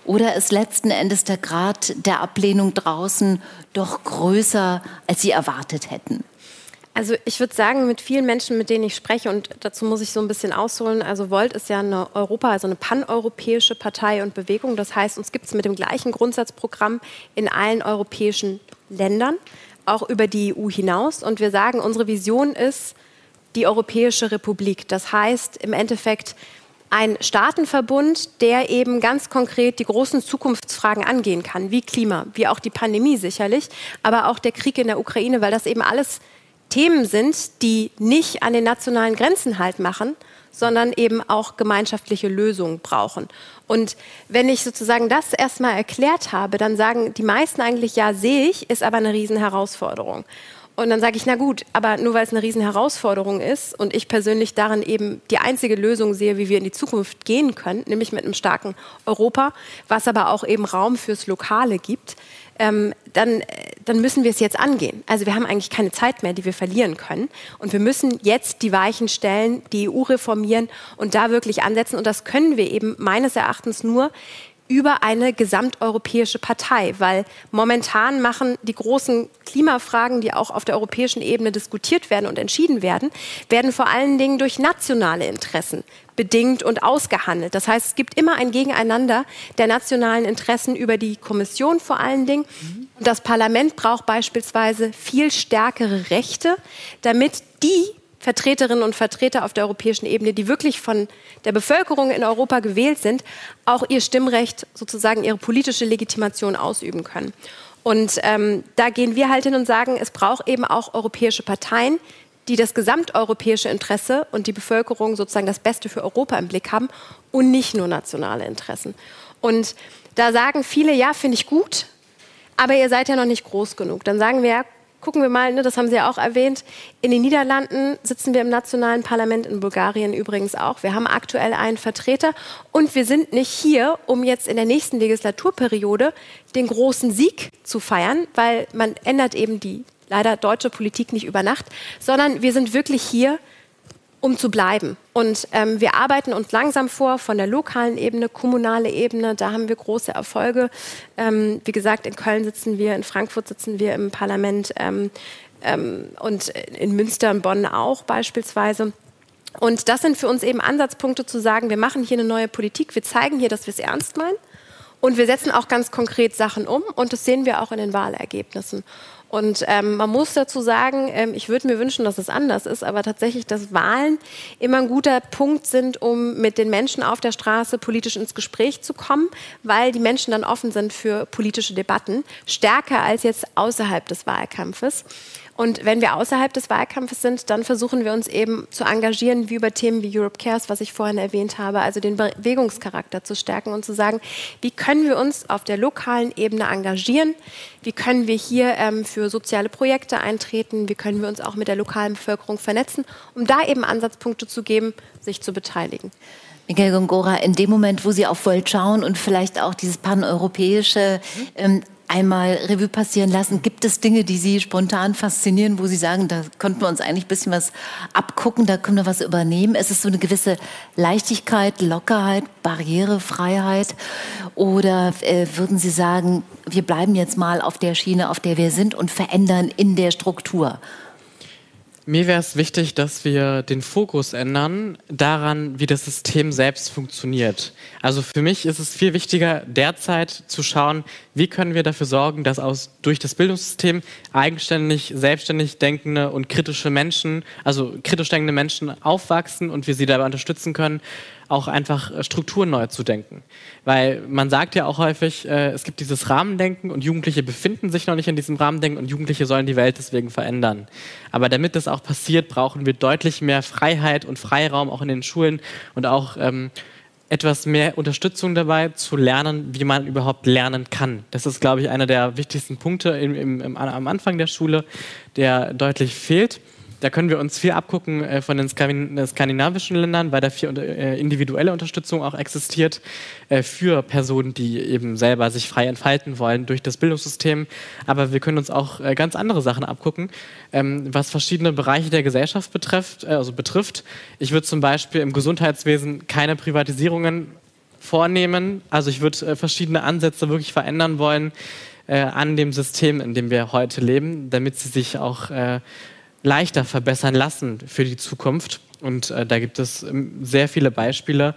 Oder ist letzten Endes der Grad der Ablehnung draußen doch größer, als Sie erwartet hätten? Also ich würde sagen, mit vielen Menschen, mit denen ich spreche, und dazu muss ich so ein bisschen ausholen, also Volt ist ja eine Europa, also eine paneuropäische Partei und Bewegung. Das heißt, uns gibt es mit dem gleichen Grundsatzprogramm in allen europäischen Ländern, auch über die EU hinaus. Und wir sagen, unsere Vision ist die Europäische Republik. Das heißt im Endeffekt ein Staatenverbund, der eben ganz konkret die großen Zukunftsfragen angehen kann, wie Klima, wie auch die Pandemie sicherlich, aber auch der Krieg in der Ukraine, weil das eben alles Themen sind, die nicht an den nationalen Grenzen halt machen, sondern eben auch gemeinschaftliche Lösungen brauchen. Und wenn ich sozusagen das erstmal erklärt habe, dann sagen die meisten eigentlich, ja, sehe ich, ist aber eine Riesenherausforderung. Und dann sage ich, na gut, aber nur weil es eine Riesenherausforderung ist und ich persönlich darin eben die einzige Lösung sehe, wie wir in die Zukunft gehen können, nämlich mit einem starken Europa, was aber auch eben Raum fürs Lokale gibt, ähm, dann, dann müssen wir es jetzt angehen. Also wir haben eigentlich keine Zeit mehr, die wir verlieren können. Und wir müssen jetzt die Weichen stellen, die EU reformieren und da wirklich ansetzen. Und das können wir eben meines Erachtens nur über eine gesamteuropäische Partei, weil momentan machen die großen Klimafragen, die auch auf der europäischen Ebene diskutiert werden und entschieden werden, werden vor allen Dingen durch nationale Interessen bedingt und ausgehandelt. Das heißt, es gibt immer ein Gegeneinander der nationalen Interessen über die Kommission vor allen Dingen. Und das Parlament braucht beispielsweise viel stärkere Rechte, damit die Vertreterinnen und Vertreter auf der europäischen Ebene, die wirklich von der Bevölkerung in Europa gewählt sind, auch ihr Stimmrecht, sozusagen ihre politische Legitimation ausüben können. Und ähm, da gehen wir halt hin und sagen, es braucht eben auch europäische Parteien, die das gesamteuropäische Interesse und die Bevölkerung sozusagen das Beste für Europa im Blick haben und nicht nur nationale Interessen. Und da sagen viele, ja, finde ich gut, aber ihr seid ja noch nicht groß genug. Dann sagen wir, ja, gucken wir mal, ne, das haben Sie ja auch erwähnt, in den Niederlanden sitzen wir im nationalen Parlament, in Bulgarien übrigens auch. Wir haben aktuell einen Vertreter und wir sind nicht hier, um jetzt in der nächsten Legislaturperiode den großen Sieg zu feiern, weil man ändert eben die leider deutsche Politik nicht über Nacht, sondern wir sind wirklich hier, um zu bleiben. Und ähm, wir arbeiten uns langsam vor von der lokalen Ebene, kommunale Ebene. Da haben wir große Erfolge. Ähm, wie gesagt, in Köln sitzen wir, in Frankfurt sitzen wir im Parlament ähm, ähm und in Münster und Bonn auch beispielsweise. Und das sind für uns eben Ansatzpunkte zu sagen, wir machen hier eine neue Politik, wir zeigen hier, dass wir es ernst meinen und wir setzen auch ganz konkret Sachen um und das sehen wir auch in den Wahlergebnissen. Und ähm, man muss dazu sagen, ähm, ich würde mir wünschen, dass es anders ist, aber tatsächlich, dass Wahlen immer ein guter Punkt sind, um mit den Menschen auf der Straße politisch ins Gespräch zu kommen, weil die Menschen dann offen sind für politische Debatten, stärker als jetzt außerhalb des Wahlkampfes. Und wenn wir außerhalb des Wahlkampfes sind, dann versuchen wir uns eben zu engagieren, wie über Themen wie Europe Cares, was ich vorhin erwähnt habe, also den Bewegungscharakter zu stärken und zu sagen, wie können wir uns auf der lokalen Ebene engagieren, wie können wir hier ähm, für soziale Projekte eintreten, wie können wir uns auch mit der lokalen Bevölkerung vernetzen, um da eben Ansatzpunkte zu geben, sich zu beteiligen. Miguel Gongora, in dem Moment, wo Sie auf Volt schauen und vielleicht auch dieses paneuropäische ähm, einmal Revue passieren lassen. Gibt es Dinge, die Sie spontan faszinieren, wo Sie sagen, da konnten wir uns eigentlich ein bisschen was abgucken, da können wir was übernehmen? Es ist so eine gewisse Leichtigkeit, Lockerheit, Barrierefreiheit. Oder äh, würden Sie sagen, wir bleiben jetzt mal auf der Schiene, auf der wir sind und verändern in der Struktur? Mir wäre es wichtig, dass wir den Fokus ändern daran, wie das System selbst funktioniert. Also für mich ist es viel wichtiger, derzeit zu schauen, wie können wir dafür sorgen, dass aus, durch das Bildungssystem eigenständig, selbstständig denkende und kritische Menschen, also kritisch denkende Menschen aufwachsen und wir sie dabei unterstützen können, auch einfach äh, Strukturen neu zu denken. Weil man sagt ja auch häufig, äh, es gibt dieses Rahmendenken und Jugendliche befinden sich noch nicht in diesem Rahmendenken und Jugendliche sollen die Welt deswegen verändern. Aber damit das auch passiert, brauchen wir deutlich mehr Freiheit und Freiraum auch in den Schulen und auch ähm, etwas mehr Unterstützung dabei, zu lernen, wie man überhaupt lernen kann. Das ist, glaube ich, einer der wichtigsten Punkte im, im, im, am Anfang der Schule, der deutlich fehlt. Da können wir uns viel abgucken äh, von den skandinavischen Ländern, weil da viel äh, individuelle Unterstützung auch existiert äh, für Personen, die eben selber sich frei entfalten wollen durch das Bildungssystem. Aber wir können uns auch äh, ganz andere Sachen abgucken, ähm, was verschiedene Bereiche der Gesellschaft betrifft. Äh, also betrifft. Ich würde zum Beispiel im Gesundheitswesen keine Privatisierungen vornehmen. Also ich würde äh, verschiedene Ansätze wirklich verändern wollen an dem System, in dem wir heute leben, damit sie sich auch leichter verbessern lassen für die Zukunft. Und äh, da gibt es ähm, sehr viele Beispiele.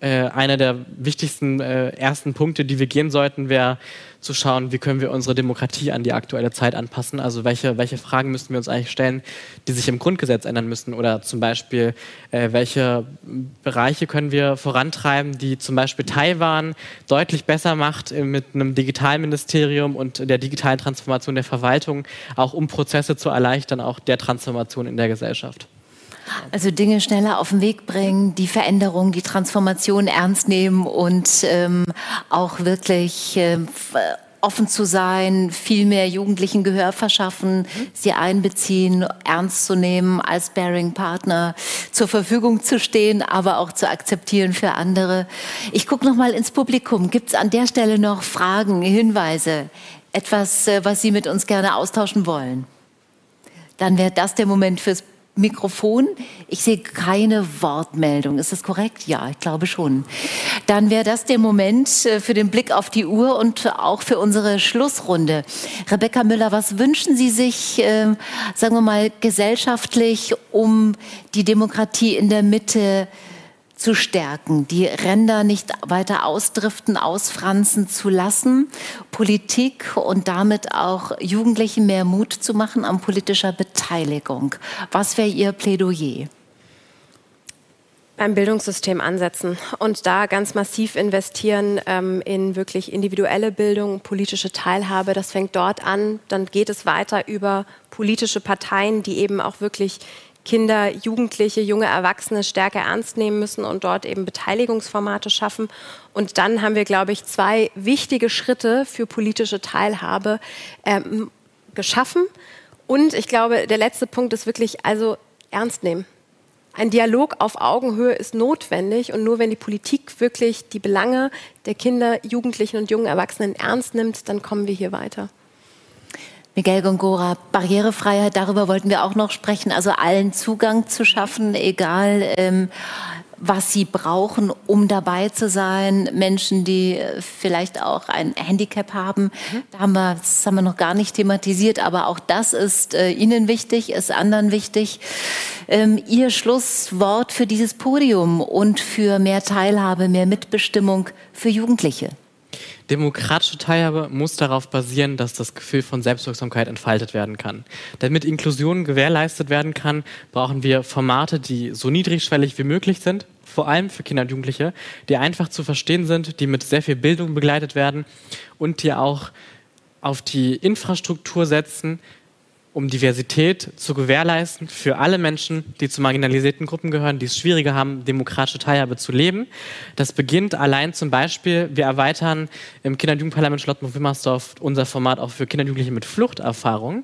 Äh, einer der wichtigsten äh, ersten Punkte, die wir gehen sollten, wäre zu schauen, wie können wir unsere Demokratie an die aktuelle Zeit anpassen. Also welche, welche Fragen müssen wir uns eigentlich stellen, die sich im Grundgesetz ändern müssen. Oder zum Beispiel, äh, welche Bereiche können wir vorantreiben, die zum Beispiel Taiwan deutlich besser macht äh, mit einem Digitalministerium und der digitalen Transformation der Verwaltung, auch um Prozesse zu erleichtern, auch der Transformation in der Gesellschaft. Also Dinge schneller auf den Weg bringen, die Veränderung, die Transformation ernst nehmen und ähm, auch wirklich äh, offen zu sein, viel mehr Jugendlichen Gehör verschaffen, sie einbeziehen, ernst zu nehmen, als Bearing-Partner zur Verfügung zu stehen, aber auch zu akzeptieren für andere. Ich gucke noch mal ins Publikum. Gibt es an der Stelle noch Fragen, Hinweise, etwas, äh, was Sie mit uns gerne austauschen wollen? Dann wäre das der Moment fürs Mikrofon. Ich sehe keine Wortmeldung. Ist das korrekt? Ja, ich glaube schon. Dann wäre das der Moment äh, für den Blick auf die Uhr und auch für unsere Schlussrunde. Rebecca Müller, was wünschen Sie sich, äh, sagen wir mal, gesellschaftlich, um die Demokratie in der Mitte zu stärken, die Ränder nicht weiter ausdriften, ausfranzen zu lassen, Politik und damit auch Jugendlichen mehr Mut zu machen an politischer Beteiligung. Was wäre Ihr Plädoyer? beim Bildungssystem ansetzen und da ganz massiv investieren ähm, in wirklich individuelle Bildung, politische Teilhabe. Das fängt dort an, dann geht es weiter über politische Parteien, die eben auch wirklich Kinder, Jugendliche, junge Erwachsene stärker ernst nehmen müssen und dort eben Beteiligungsformate schaffen. Und dann haben wir, glaube ich, zwei wichtige Schritte für politische Teilhabe ähm, geschaffen. Und ich glaube, der letzte Punkt ist wirklich also ernst nehmen. Ein Dialog auf Augenhöhe ist notwendig und nur wenn die Politik wirklich die Belange der Kinder, Jugendlichen und jungen Erwachsenen ernst nimmt, dann kommen wir hier weiter. Miguel Gongora, Barrierefreiheit, darüber wollten wir auch noch sprechen, also allen Zugang zu schaffen, egal ähm, was sie brauchen, um dabei zu sein. Menschen, die äh, vielleicht auch ein Handicap haben. Mhm. Da haben wir, das haben wir noch gar nicht thematisiert, aber auch das ist äh, Ihnen wichtig, ist anderen wichtig. Ähm, Ihr Schlusswort für dieses Podium und für mehr Teilhabe, mehr Mitbestimmung für Jugendliche. Demokratische Teilhabe muss darauf basieren, dass das Gefühl von Selbstwirksamkeit entfaltet werden kann. Damit Inklusion gewährleistet werden kann, brauchen wir Formate, die so niedrigschwellig wie möglich sind, vor allem für Kinder und Jugendliche, die einfach zu verstehen sind, die mit sehr viel Bildung begleitet werden und die auch auf die Infrastruktur setzen, um Diversität zu gewährleisten für alle Menschen, die zu marginalisierten Gruppen gehören, die es schwieriger haben, demokratische Teilhabe zu leben. Das beginnt allein zum Beispiel, wir erweitern im Kinder- und Jugendparlament Charlottenburg-Wimmersdorf unser Format auch für Kinder und Jugendliche mit Fluchterfahrung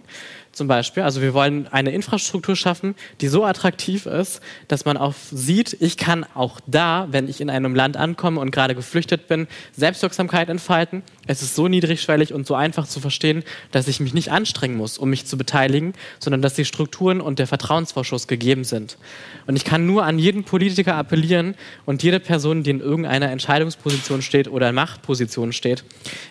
zum Beispiel. Also wir wollen eine Infrastruktur schaffen, die so attraktiv ist, dass man auch sieht, ich kann auch da, wenn ich in einem Land ankomme und gerade geflüchtet bin, Selbstwirksamkeit entfalten. Es ist so niedrigschwellig und so einfach zu verstehen, dass ich mich nicht anstrengen muss, um mich zu beteiligen, sondern dass die Strukturen und der Vertrauensvorschuss gegeben sind. Und ich kann nur an jeden Politiker appellieren und jede Person, die in irgendeiner Entscheidungsposition steht oder Machtposition steht,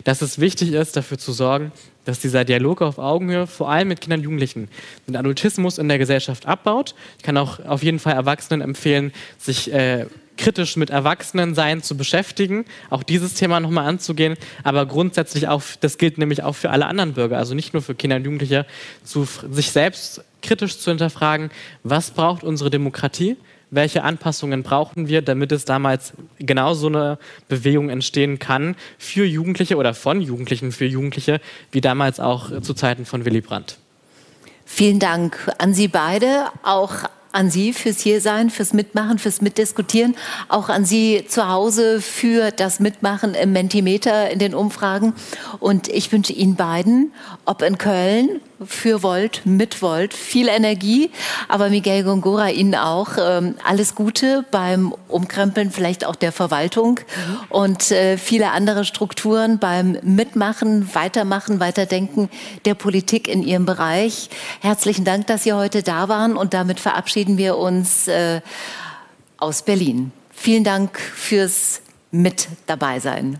dass es wichtig ist, dafür zu sorgen, dass dieser Dialog auf Augenhöhe vor allem mit Kindern und Jugendlichen den Adultismus in der Gesellschaft abbaut. Ich kann auch auf jeden Fall Erwachsenen empfehlen, sich äh, kritisch mit Erwachsenensein zu beschäftigen, auch dieses Thema nochmal anzugehen, aber grundsätzlich auch, das gilt nämlich auch für alle anderen Bürger, also nicht nur für Kinder und Jugendliche, zu, sich selbst kritisch zu hinterfragen, was braucht unsere Demokratie, welche Anpassungen brauchen wir, damit es damals genau so eine Bewegung entstehen kann für Jugendliche oder von Jugendlichen für Jugendliche, wie damals auch zu Zeiten von Willy Brandt. Vielen Dank an Sie beide, auch an Sie fürs Hiersein, fürs Mitmachen, fürs Mitdiskutieren, auch an Sie zu Hause für das Mitmachen im Mentimeter in den Umfragen. Und ich wünsche Ihnen beiden, ob in Köln, für Volt, mit Volt, viel Energie, aber Miguel Gongora Ihnen auch ähm, alles Gute beim Umkrempeln vielleicht auch der Verwaltung mhm. und äh, viele andere Strukturen beim Mitmachen, Weitermachen, Weiterdenken der Politik in Ihrem Bereich. Herzlichen Dank, dass Sie heute da waren und damit verabschieden wir uns äh, aus Berlin. Vielen Dank fürs Mit dabei sein.